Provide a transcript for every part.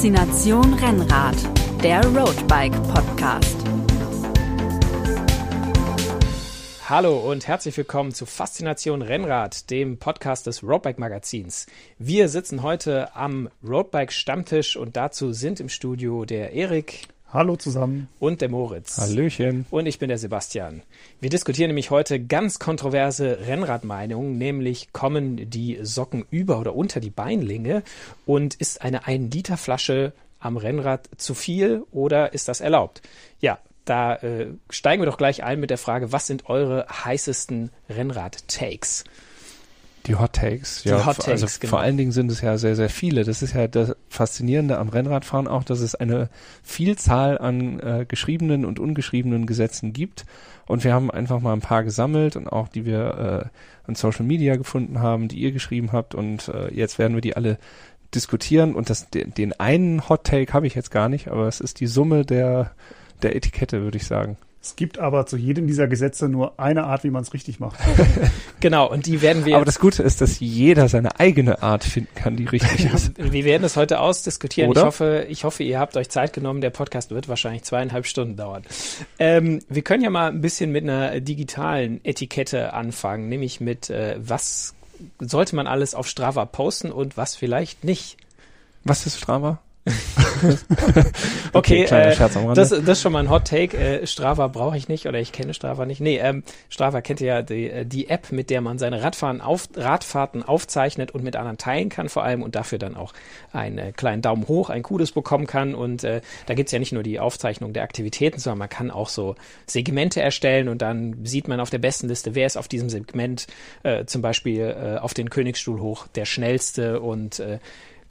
Faszination Rennrad, der Roadbike Podcast. Hallo und herzlich willkommen zu Faszination Rennrad, dem Podcast des Roadbike Magazins. Wir sitzen heute am Roadbike Stammtisch und dazu sind im Studio der Erik. Hallo zusammen. Und der Moritz. Hallöchen. Und ich bin der Sebastian. Wir diskutieren nämlich heute ganz kontroverse Rennradmeinungen, nämlich kommen die Socken über oder unter die Beinlinge und ist eine 1 Liter Flasche am Rennrad zu viel oder ist das erlaubt? Ja, da äh, steigen wir doch gleich ein mit der Frage, was sind eure heißesten Rennrad-Takes? Die Hot Takes, Die ja. Hot Takes, also genau. vor allen Dingen sind es ja sehr, sehr viele. Das ist ja das Faszinierende am Rennradfahren auch, dass es eine Vielzahl an äh, geschriebenen und ungeschriebenen Gesetzen gibt. Und wir haben einfach mal ein paar gesammelt und auch die wir äh, an Social Media gefunden haben, die ihr geschrieben habt. Und äh, jetzt werden wir die alle diskutieren. Und das, den, den einen Hot Take habe ich jetzt gar nicht, aber es ist die Summe der, der Etikette, würde ich sagen. Es gibt aber zu jedem dieser Gesetze nur eine Art, wie man es richtig macht. Genau, und die werden wir Aber das Gute ist, dass jeder seine eigene Art finden kann, die richtig ist. Wir werden es heute ausdiskutieren. Oder? Ich hoffe, ich hoffe, ihr habt euch Zeit genommen. Der Podcast wird wahrscheinlich zweieinhalb Stunden dauern. Ähm, wir können ja mal ein bisschen mit einer digitalen Etikette anfangen, nämlich mit äh, was sollte man alles auf Strava posten und was vielleicht nicht. Was ist Strava? Okay, kleiner äh, das, das ist schon mal ein Hot Take. Äh, Strava brauche ich nicht oder ich kenne Strava nicht. Nee, ähm, Strava kennt ihr ja die, äh, die App, mit der man seine Radfahren auf, Radfahrten aufzeichnet und mit anderen teilen kann vor allem und dafür dann auch einen äh, kleinen Daumen hoch, ein Kudos bekommen kann. Und äh, da gibt's ja nicht nur die Aufzeichnung der Aktivitäten, sondern man kann auch so Segmente erstellen und dann sieht man auf der besten Liste, wer ist auf diesem Segment äh, zum Beispiel äh, auf den Königsstuhl hoch der schnellste und äh,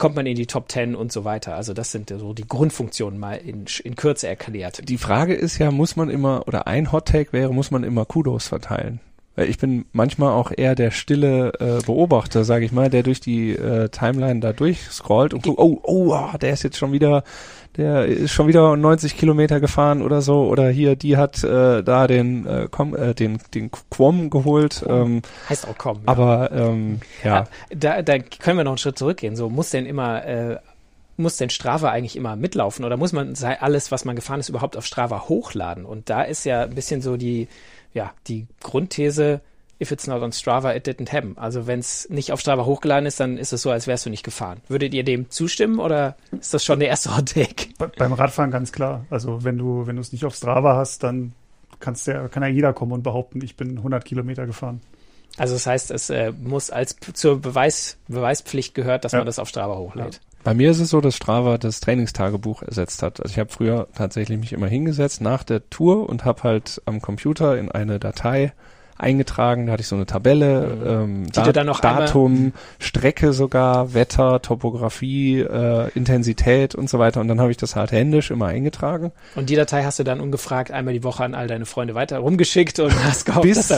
kommt man in die Top 10 und so weiter. Also das sind so die Grundfunktionen mal in, in Kürze erklärt. Die Frage ist ja, muss man immer, oder ein Hot Take wäre, muss man immer Kudos verteilen? Weil ich bin manchmal auch eher der stille äh, Beobachter, sage ich mal, der durch die äh, Timeline da durchscrollt und guckt, oh, oh, ah, der ist jetzt schon wieder, der ist schon wieder 90 Kilometer gefahren oder so, oder hier, die hat äh, da den, äh, komm, äh, den, den Quom geholt, ähm, Heißt auch kommen. aber ähm, ja, Da, da können wir noch einen Schritt zurückgehen. So muss denn immer äh, muss denn Strava eigentlich immer mitlaufen oder muss man sei- alles, was man gefahren ist, überhaupt auf Strava hochladen? Und da ist ja ein bisschen so die, ja, die Grundthese, if it's not on Strava, it didn't happen. Also wenn es nicht auf Strava hochgeladen ist, dann ist es so, als wärst du nicht gefahren. Würdet ihr dem zustimmen oder ist das schon der erste Hot Take? Be beim Radfahren ganz klar. Also wenn du, wenn du es nicht auf Strava hast, dann kannst der, kann ja jeder kommen und behaupten, ich bin 100 Kilometer gefahren. Also das heißt, es äh, muss als zur Beweis, Beweispflicht gehört, dass Ja. man das auf Strava hochlädt. Bei mir ist es so, dass Strava das Trainingstagebuch ersetzt hat. Also ich habe früher tatsächlich mich immer hingesetzt nach der Tour und habe halt am Computer in eine Datei eingetragen. Da hatte ich so eine Tabelle, ähm, Die du dann noch Datum, Strecke sogar, Wetter, Topografie, äh, Intensität und so weiter. Und dann habe ich das halt händisch immer eingetragen. Und die Datei hast du dann ungefragt einmal die Woche an all deine Freunde weiter rumgeschickt und hast gehofft, Bis,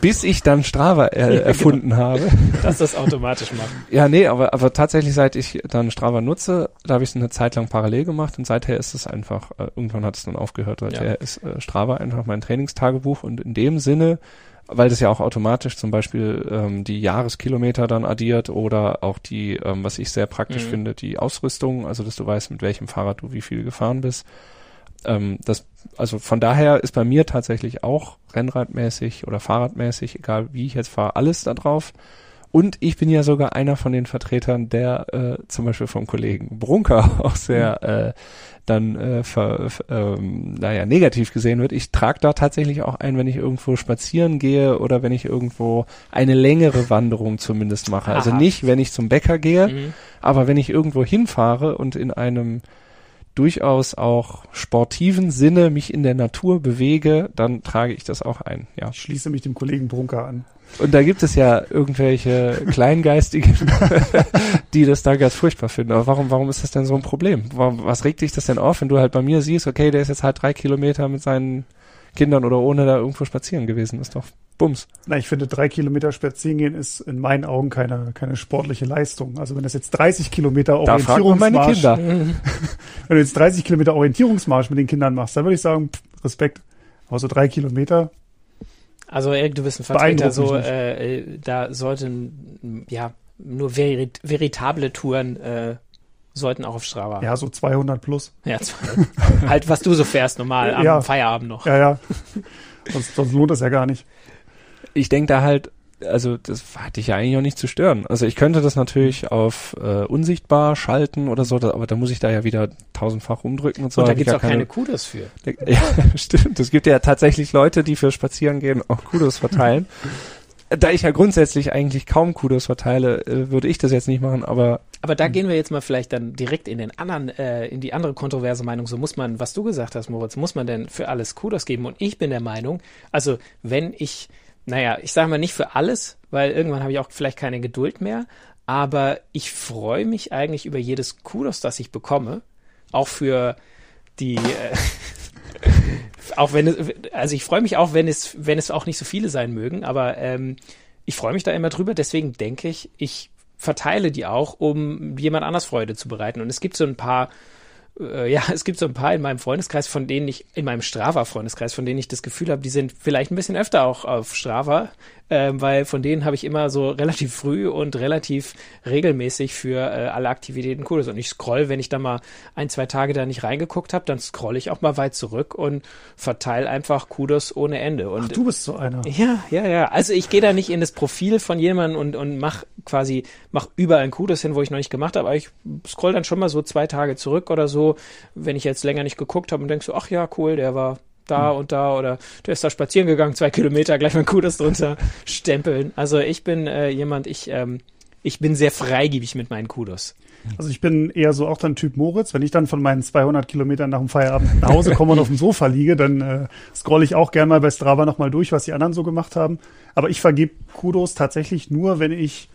bis ich dann Strava äh, genau. erfunden habe. dass das automatisch macht. Ja, nee, aber, aber tatsächlich, seit ich dann Strava nutze, da habe ich es eine Zeit lang parallel gemacht und seither ist es einfach, äh, irgendwann hat es dann aufgehört, seither Ja. ist äh, Strava einfach mein Trainingstagebuch und in dem Sinne, weil das ja auch automatisch zum Beispiel ähm, die Jahreskilometer dann addiert oder auch die, ähm, was ich sehr praktisch Mhm. finde, die Ausrüstung, also dass du weißt, mit welchem Fahrrad du wie viel gefahren bist. Ähm, das, also von daher ist bei mir tatsächlich auch Rennradmäßig oder Fahrradmäßig, egal wie ich jetzt fahre, alles da drauf. Und ich bin ja sogar einer von den Vertretern, der äh, zum Beispiel vom Kollegen Brunker auch sehr äh, dann äh, ver, ähm, naja, negativ gesehen wird. Ich trage da tatsächlich auch ein, wenn ich irgendwo spazieren gehe oder wenn ich irgendwo eine längere Wanderung zumindest mache. Also Aha. nicht, wenn ich zum Bäcker gehe, Mhm. aber wenn ich irgendwo hinfahre und in einem durchaus auch sportiven Sinne mich in der Natur bewege, dann trage ich das auch ein, ja. Ich schließe mich dem Kollegen Brunker an. Und da gibt es ja irgendwelche Kleingeistigen, die das da ganz furchtbar finden. Aber warum, warum ist das denn so ein Problem? Was regt dich das denn auf, wenn du halt bei mir siehst, okay, der ist jetzt halt drei Kilometer mit seinen Kindern oder ohne da irgendwo spazieren gewesen? Ist doch Bums. Na, ich finde, drei Kilometer spazieren gehen ist in meinen Augen keine, keine sportliche Leistung. Also wenn das jetzt 30 Kilometer Orientierungsmarsch, Kinder. wenn du jetzt 30 Kilometer Orientierungsmarsch mit den Kindern machst, dann würde ich sagen, pff, Respekt. Aber so drei Kilometer, Also Erik, du bist ein Vertreter, so äh, äh, da sollten ja nur verit veritable Touren äh, sollten auch auf Strava. Ja, so 200 plus. Ja, halt, was du so fährst normal am Ja. Feierabend noch. Ja, ja. sonst, sonst lohnt das ja gar nicht. ich denke da halt, also das hatte ich ja eigentlich auch nicht zu stören. Also ich könnte das natürlich auf äh, unsichtbar schalten oder so, da, aber da muss ich da ja wieder tausendfach rumdrücken und so. Und da gibt's auch keine Kudos für. Ja, stimmt. Es gibt ja tatsächlich Leute, die für Spazierengehen auch Kudos verteilen. da ich ja grundsätzlich eigentlich kaum Kudos verteile, äh, würde ich das jetzt nicht machen, aber Aber da gehen wir jetzt mal vielleicht dann direkt in den anderen, äh, in die andere kontroverse Meinung. So muss man, was du gesagt hast, Moritz, muss man denn für alles Kudos geben? Und ich bin der Meinung, also wenn ich, naja, ich sage mal nicht für alles, weil irgendwann habe ich auch vielleicht keine Geduld mehr, aber ich freue mich eigentlich über jedes Kudos, das ich bekomme. Auch für die, äh, auch wenn es, also ich freue mich auch, wenn es, wenn es auch nicht so viele sein mögen, aber ähm, ich freue mich da immer drüber. Deswegen denke ich, ich verteile die auch, um jemand anders Freude zu bereiten. Und es gibt so ein paar, äh, ja, es gibt so ein paar in meinem Freundeskreis, von denen ich, in meinem Strava-Freundeskreis, von denen ich das Gefühl habe, die sind vielleicht ein bisschen öfter auch auf Strava, ähm, weil von denen habe ich immer so relativ früh und relativ regelmäßig für äh, alle Aktivitäten Cooles. Und ich scroll, wenn ich da mal ein, zwei Tage da nicht reingeguckt habe, dann scroll ich auch mal weit zurück und verteile einfach Kudos ohne Ende. Und Ach, du bist so einer. ja, ja, ja. Also ich gehe da nicht in das Profil von jemandem und, und mach quasi, mach überall ein Kudos hin, wo ich noch nicht gemacht habe, aber ich scroll dann schon mal so zwei Tage zurück oder so, wenn ich jetzt länger nicht geguckt habe und denk so, ach ja, cool, der war da und da oder der ist da spazieren gegangen, zwei Kilometer, gleich mal Kudos drunter stempeln. Also ich bin äh, jemand, ich, ähm, ich bin sehr freigebig mit meinen Kudos. Also ich bin eher so auch dann Typ Moritz. Wenn ich dann von meinen 200 Kilometern nach dem Feierabend nach Hause komme und auf dem Sofa liege, dann äh, scrolle ich auch gern mal bei Strava nochmal durch, was die anderen so gemacht haben. Aber ich vergebe Kudos tatsächlich nur, wenn ich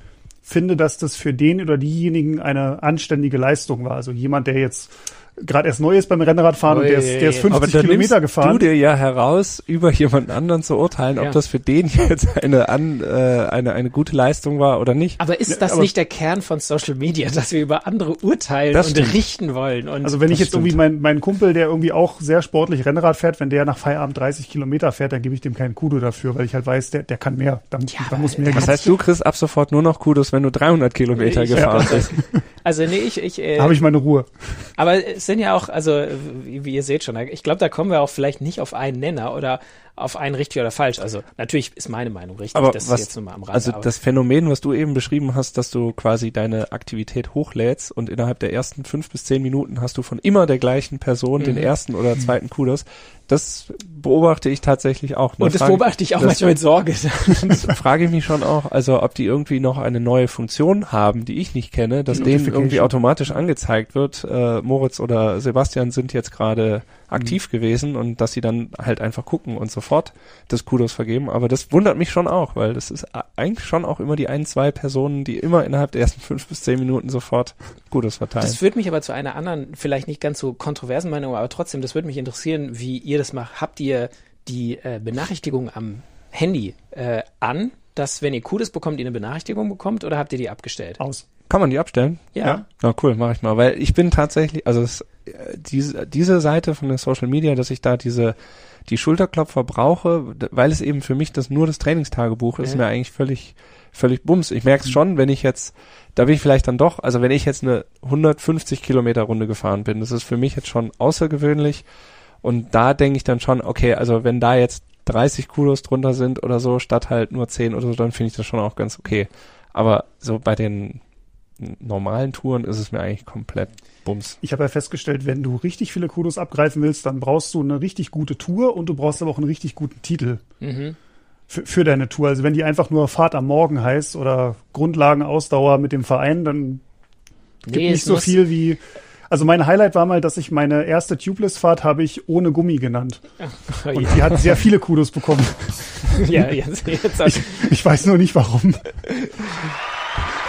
finde, dass das für den oder diejenigen eine anständige Leistung war. Also jemand, der jetzt gerade erst neu ist beim Rennradfahren und der ist, der ist Ui, 50 aber da Kilometer gefahren. du dir ja heraus, über jemand anderen zu urteilen, Ja. ob das für den jetzt eine, an, äh, eine, eine gute Leistung war oder nicht. Aber ist das aber- nicht der Kern von Social Media, dass wir über andere urteilen und stimmt. richten wollen? Und Also wenn ich jetzt irgendwie stimmt. meinen mein Kumpel, der irgendwie auch sehr sportlich Rennrad fährt, wenn der nach Feierabend 30 Kilometer fährt, dann gebe ich dem keinen Kudo dafür, weil ich halt weiß, der, der kann mehr. Dann, Ja, dann muss mehr Das heißt, du kriegst ab sofort nur noch Kudos, wenn du 300 Kilometer Ich- gefahren ja. bist. Also nee, ich, ich äh, habe ich meine Ruhe. aber es sind ja auch, also wie, ihr seht schon, ich glaube, da kommen wir auch vielleicht nicht auf einen Nenner oder auf einen richtig oder falsch. Also natürlich ist meine Meinung richtig, Aber das was- jetzt nur mal am Rande. Also das Phänomen, was du eben beschrieben hast, dass du quasi deine Aktivität hochlädst und innerhalb der ersten fünf bis zehn Minuten hast du von immer der gleichen Person den Mhm. ersten oder zweiten Kudos, das beobachte ich tatsächlich auch. Da und das frage- beobachte ich auch manchmal mit Sorge. frage ich mich schon auch, also ob die irgendwie noch eine neue Funktion haben, die ich nicht kenne, dass denen irgendwie automatisch angezeigt wird, äh, Moritz oder Sebastian sind jetzt gerade aktiv gewesen und dass sie dann halt einfach gucken und sofort das Kudos vergeben. Aber das wundert mich schon auch, weil das ist eigentlich schon auch immer die ein, zwei Personen, die immer innerhalb der ersten fünf bis zehn Minuten sofort Kudos verteilen. Das führt mich aber zu einer anderen, vielleicht nicht ganz so kontroversen Meinung, aber trotzdem, das würde mich interessieren, wie ihr das macht. Habt ihr die äh, Benachrichtigung am Handy äh, an, dass wenn ihr Kudos bekommt, ihr eine Benachrichtigung bekommt oder habt ihr die abgestellt? Aus. Kann man die abstellen? Ja. Ja. Na cool, mache ich mal, weil ich bin tatsächlich, also es, diese, diese Seite von der Social Media, dass ich da diese die Schulterklopfer brauche, weil es eben für mich das nur das Trainingstagebuch ist, Ja. mir eigentlich völlig völlig bums. Ich merke es schon, wenn ich jetzt, da bin ich vielleicht dann doch, also wenn ich jetzt eine 150 Kilometer Runde gefahren bin, das ist für mich jetzt schon außergewöhnlich und da denke ich dann schon, okay, also wenn da jetzt 30 Kudos drunter sind oder so, statt halt nur 10 oder so, dann finde ich das schon auch ganz okay. Aber so bei den normalen Touren ist es mir eigentlich komplett Bums. Ich habe ja festgestellt, wenn du richtig viele Kudos abgreifen willst, dann brauchst du eine richtig gute Tour und du brauchst aber auch einen richtig guten Titel Mhm. für, für deine Tour. Also wenn die einfach nur Fahrt am Morgen heißt oder Grundlagenausdauer mit dem Verein, dann gibt Nee, nicht so viel wie. Also mein Highlight war mal, dass ich meine erste Tubeless-Fahrt habe ich ohne Gummi genannt. Oh, Und ja, die hat sehr viele Kudos bekommen. ja, jetzt, jetzt Ich, ich weiß nur nicht warum.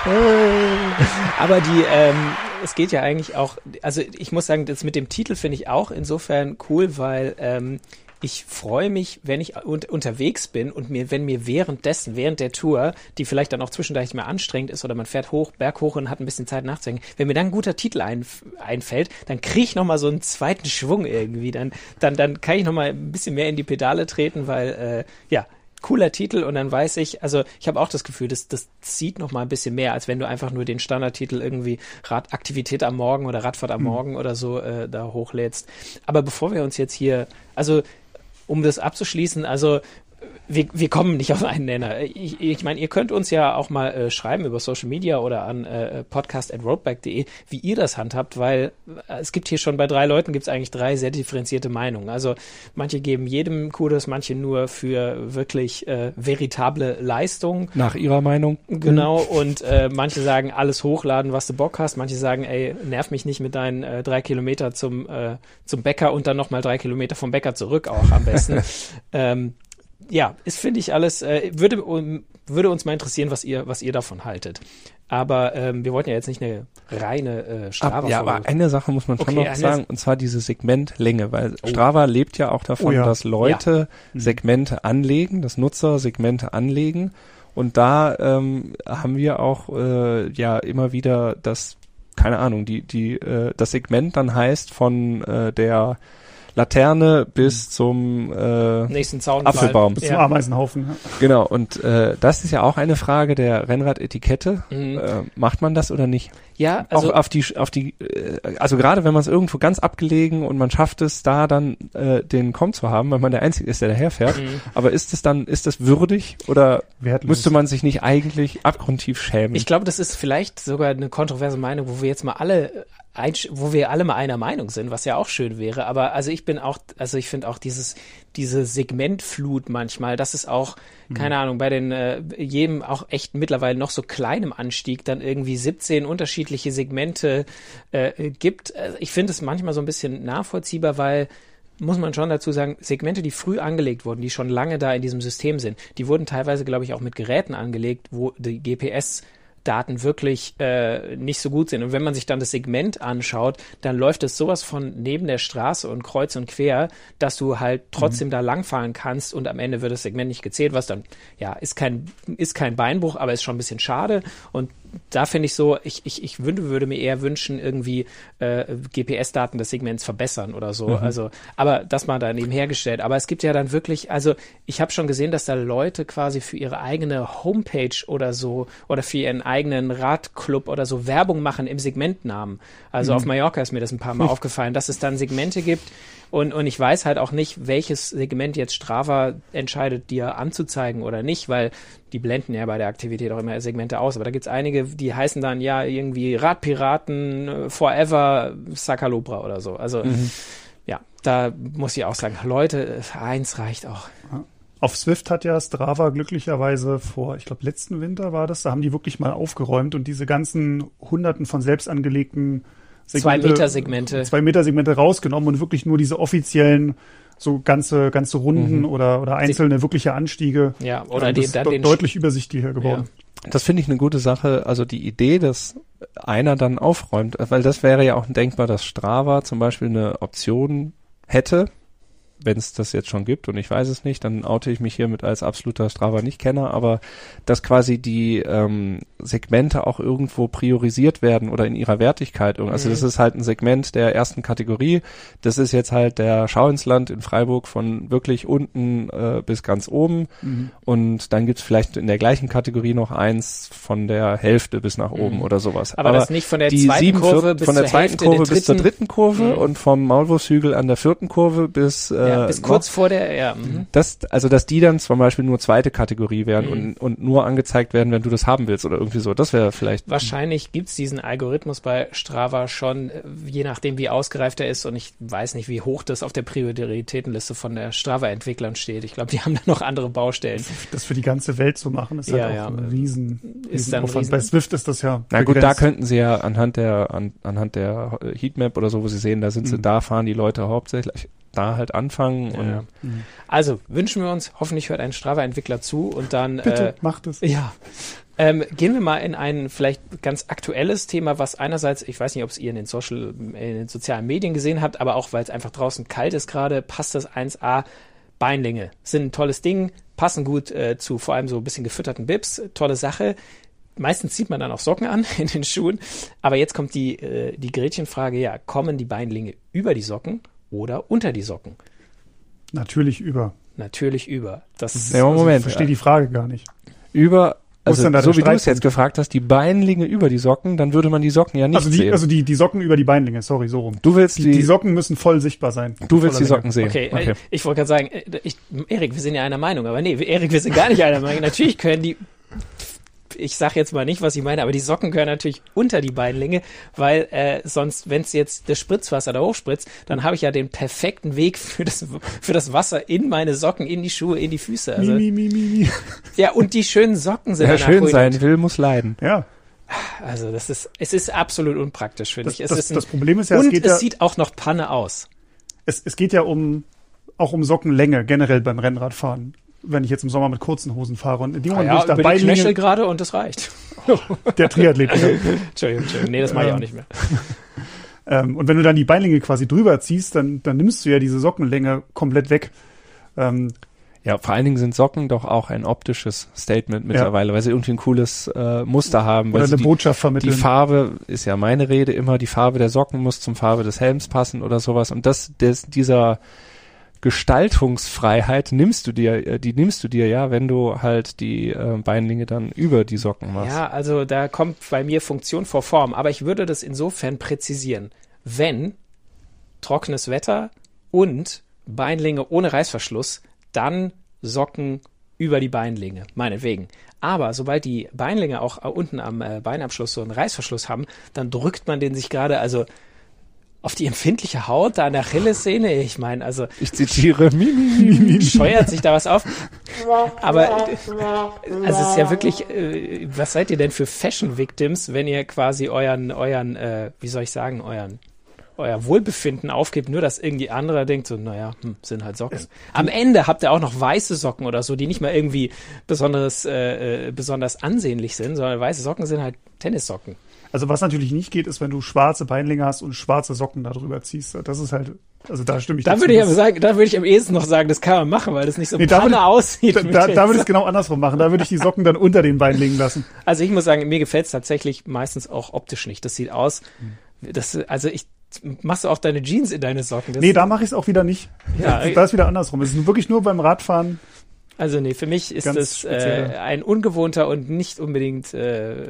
Aber die, ähm, es geht ja eigentlich auch, also ich muss sagen, das mit dem Titel finde ich auch insofern cool, weil ähm, ich freue mich, wenn ich un unterwegs bin und mir, wenn mir währenddessen, während der Tour, die vielleicht dann auch zwischendurch mehr anstrengend ist oder man fährt hoch, Berg hoch und hat ein bisschen Zeit nachzudenken, wenn mir dann ein guter Titel ein, einfällt, dann kriege ich nochmal so einen zweiten Schwung irgendwie, dann, dann, dann kann ich nochmal ein bisschen mehr in die Pedale treten, weil, äh, ja, cooler Titel und dann weiß ich, also ich habe auch das Gefühl, das, das zieht noch mal ein bisschen mehr, als wenn du einfach nur den Standardtitel irgendwie Radaktivität am Morgen oder Radfahrt am Morgen oder so äh, da hochlädst. Aber bevor wir uns jetzt hier, also um das abzuschließen, also wir, wir kommen nicht auf einen Nenner. Ich, ich meine, ihr könnt uns ja auch mal äh, schreiben über Social Media oder an äh, podcast.roadbike.de, wie ihr das handhabt, weil äh, es gibt hier schon bei drei Leuten gibt es eigentlich drei sehr differenzierte Meinungen. Also manche geben jedem Kudos, manche nur für wirklich äh, veritable Leistung. Nach ihrer Meinung. Genau, und äh, manche sagen, alles hochladen, was du Bock hast. Manche sagen, ey, nerv mich nicht mit deinen äh, drei Kilometer zum, äh, zum Bäcker und dann nochmal drei Kilometer vom Bäcker zurück auch am besten. ähm, ja, ist finde ich alles, äh, würde, um, würde uns mal interessieren, was ihr, was ihr davon haltet. Aber ähm, wir wollten ja jetzt nicht eine reine äh, strava Ab, Ja, aber eine Sache muss man schon Okay, noch sagen, und zwar diese Segmentlänge, weil Oh. Strava lebt ja auch davon, Oh ja. dass Leute Mhm. Segmente anlegen, dass Nutzer Segmente anlegen. Und da ähm, haben wir auch äh, ja immer wieder das, keine Ahnung, die, die, äh, das Segment dann heißt von äh, der Laterne bis zum äh, nächsten Zaunfall. Apfelbaum. Bis zum Ja. Ameisenhaufen. Ja. Genau, und äh, das ist ja auch eine Frage der Rennradetikette. Mhm. Äh, macht man das oder nicht? Ja, also auch auf die, auf die, äh, also gerade wenn man es irgendwo ganz abgelegen und man schafft es, da dann äh, den Komm zu haben, weil man der Einzige ist, der daherfährt. Mhm. Aber ist es dann, ist das würdig oder Wertlos. müsste man sich nicht eigentlich abgrundtief schämen? Ich glaube, das ist vielleicht sogar eine kontroverse Meinung, wo wir jetzt mal alle wo wir alle mal einer Meinung sind, was ja auch schön wäre. Aber also ich bin auch, also ich finde auch dieses, diese Segmentflut manchmal, das ist auch, keine Ahnung, bei den äh, jedem auch echt mittlerweile noch so kleinem Anstieg dann irgendwie 17 unterschiedliche Segmente äh, gibt. Also ich finde es manchmal so ein bisschen nachvollziehbar, weil muss man schon dazu sagen, Segmente, die früh angelegt wurden, die schon lange da in diesem System sind, die wurden teilweise, glaube ich, auch mit Geräten angelegt, wo die GPS Daten wirklich äh, nicht so gut sind. Und wenn man sich dann das Segment anschaut, dann läuft es sowas von neben der Straße und kreuz und quer, dass du halt trotzdem da langfahren kannst und am Ende wird das Segment nicht gezählt, was dann, ja, ist kein, ist kein Beinbruch, aber ist schon ein bisschen schade. Und da finde ich so, ich, ich, ich würde, würde mir eher wünschen, irgendwie äh, GPS-Daten des Segments verbessern oder so. Also, aber das mal da nebenher gestellt. Aber es gibt ja dann wirklich, also ich habe schon gesehen, dass da Leute quasi für ihre eigene Homepage oder so oder für ihren eigenen Radclub oder so Werbung machen im Segmentnamen. Also auf Mallorca ist mir das ein paar Mal aufgefallen, dass es dann Segmente gibt. Und, und ich weiß halt auch nicht, welches Segment jetzt Strava entscheidet, dir anzuzeigen oder nicht, weil die blenden ja bei der Aktivität auch immer Segmente aus. Aber da gibt's einige, die heißen dann ja irgendwie Radpiraten, äh, Forever, Sakalobra oder so. Also ja, da muss ich auch sagen, Leute, eins reicht auch. Auf Swift hat ja Strava glücklicherweise vor, ich glaube, letzten Winter war das, da haben die wirklich mal aufgeräumt und diese ganzen hunderten von selbst angelegten Zwei Meter Segmente. zwei Meter Segmente rausgenommen und wirklich nur diese offiziellen so ganze ganze Runden oder oder einzelne wirkliche Anstiege Ja, oder Ja, den, das dann de- den deutlich übersichtlicher geworden. Das finde ich eine gute Sache. Also die Idee, dass einer dann aufräumt, weil das wäre ja auch denkbar, dass Strava zum Beispiel eine Option hätte, wenn es das jetzt schon gibt und ich weiß es nicht, dann oute ich mich hiermit als absoluter Strava-Nicht-Kenner, aber dass quasi die ähm, Segmente auch irgendwo priorisiert werden oder in ihrer Wertigkeit. Also Mhm. das ist halt ein Segment der ersten Kategorie. Das ist jetzt halt der Schau ins Land in Freiburg von wirklich unten äh, bis ganz oben. Mhm. Und dann gibt's vielleicht in der gleichen Kategorie noch eins von der Hälfte bis nach oben Mhm. oder sowas. aber, das nicht von der die zweiten sieben Kurve bis von der zur zweiten Hälfte Kurve der bis zur dritten, dritten Kurve Mhm. und vom Maulwurfshügel an der vierten Kurve bis, äh, ja, bis noch- kurz vor der, ja, mhm. das, also dass die dann zum Beispiel nur zweite Kategorie wären Mhm. und, und nur angezeigt werden, wenn du das haben willst oder irgendwie so. Das wäre vielleicht. Wahrscheinlich gibt's diesen Algorithmus bei Strava schon, äh, je nachdem wie ausgereift er ist. Und ich weiß nicht, wie hoch das auf der Prioritätenliste von der Strava-Entwicklern steht. Ich glaube, die haben da noch andere Baustellen. Das für die ganze Welt zu machen, ist Ja, halt auch ja. ein riesen, Ist dann Riesenaufwand. riesen- Bei Swift ist das ja Na gut, da begrenzt. könnten sie ja anhand der an, anhand der äh, Heatmap oder so, wo sie sehen, da sind sie, Mhm. da fahren die Leute hauptsächlich da halt anfangen Ja. Mhm. Also wünschen wir uns, hoffentlich hört ein Strava-Entwickler zu und dann Bitte, äh, macht es. Ja. Ähm, gehen wir mal in ein vielleicht ganz aktuelles Thema, was einerseits, ich weiß nicht, ob es ihr in den Social, in den sozialen Medien gesehen habt, aber auch weil es einfach draußen kalt ist gerade, passt das 1A. Beinlinge sind ein tolles Ding, passen gut äh, zu vor allem so ein bisschen gefütterten Bips, tolle Sache. Meistens zieht man dann auch Socken an in den Schuhen. Aber jetzt kommt die, äh, die Gretchenfrage, ja, kommen die Beinlinge über die Socken oder unter die Socken? Natürlich über. Natürlich über. Das Ja, Also, Moment. Ich verstehe die Frage gar nicht. über, ist also so wie du es jetzt gefragt hast, die Beinlinge über die Socken, dann würde man die Socken ja nicht Also die, sehen. also die, die Socken über die Beinlinge, sorry, so rum. du willst Die, die, die Socken müssen voll sichtbar sein. du willst die Socken sehen. Okay, Äh, ich wollte gerade sagen, äh, ich, Erik, wir sind ja einer Meinung, aber nee, Erik, wir sind gar nicht einer Meinung. Natürlich können die, ich sag jetzt mal nicht, was ich meine, aber die Socken gehören natürlich unter die Beinlinge, weil äh, sonst, wenn es jetzt das Spritzwasser da hochspritzt, dann habe ich ja den perfekten Weg für das, für das Wasser in meine Socken, in die Schuhe, in die Füße. Also, Mi, mi, mi, mi, ja, und die schönen Socken sind Wer schön sein will, muss leiden. Ja, Also das ist, es ist absolut unpraktisch, finde ich. Es das, ist ein, das Problem ist ja, und es geht es ja, sieht auch noch Panne aus. es, es geht ja um, auch um Sockenlänge generell beim Rennradfahren. Wenn ich jetzt im Sommer mit kurzen Hosen fahre und in dem Moment, wo Ja, ich da über die Beinlinge, gerade und das reicht. der Triathlet, Entschuldigung, Entschuldigung. Nee, das mache ich auch Ähm, nicht mehr. Ähm, und wenn du dann die Beinlinge quasi drüber ziehst, dann, dann nimmst du ja diese Sockenlänge komplett weg. Ähm, Ja, vor allen Dingen sind Socken doch auch ein optisches Statement mittlerweile, weil sie irgendwie ein cooles äh, Muster haben. Weil oder sie eine die, Botschaft die vermitteln. Farbe ist ja meine Rede immer, die Farbe der Socken muss zum Farbe des Helms passen oder sowas. Und das, das dieser Gestaltungsfreiheit nimmst du dir, äh, die nimmst du dir ja, wenn du halt die äh, Beinlinge dann über die Socken machst. Ja, also da kommt bei mir Funktion vor Form. Aber ich würde das insofern präzisieren. Wenn trockenes Wetter und Beinlinge ohne Reißverschluss, dann Socken über die Beinlinge, meinetwegen. Aber sobald die Beinlinge auch äh, unten am Beinabschluss so einen Reißverschluss haben, dann drückt man den sich gerade, also auf die empfindliche Haut da an der Achillessehne. Ich meine, also Ich zitiere mi, mi, mi, mi. scheuert sich da was auf. Aber also es ist ja wirklich, äh, was seid ihr denn für Fashion Victims, wenn ihr quasi euren, euren, äh, wie soll ich sagen, euren euer Wohlbefinden aufgebt, nur dass irgendwie anderer denkt, so, naja, hm, sind halt Socken. Am Ende habt ihr auch noch weiße Socken oder so, die nicht mal irgendwie besonderes, äh, äh, besonders ansehnlich sind, sondern weiße Socken sind halt Tennissocken. Also was natürlich nicht geht, ist, wenn du schwarze Beinlinge hast und schwarze Socken da drüber ziehst. Das ist halt, also da stimme ich Da würde ich aber sagen, da würde ich am ehesten noch sagen, das kann man machen, weil das nicht so Nee, da aussieht. Da, da, da würde ich es genau andersrum machen. Da würde ich die Socken dann unter den Beinlingen lassen. Also ich muss sagen, mir gefällt es tatsächlich meistens auch optisch nicht. Das sieht aus, das, also ich machst du auch deine Jeans in deine Socken. Das, Nee, da mache ich es auch wieder nicht. Ja, da ist wieder andersrum. Es ist wirklich nur beim Radfahren. Also nee, für mich ist Ganz das äh, ein ungewohnter und nicht unbedingt, äh,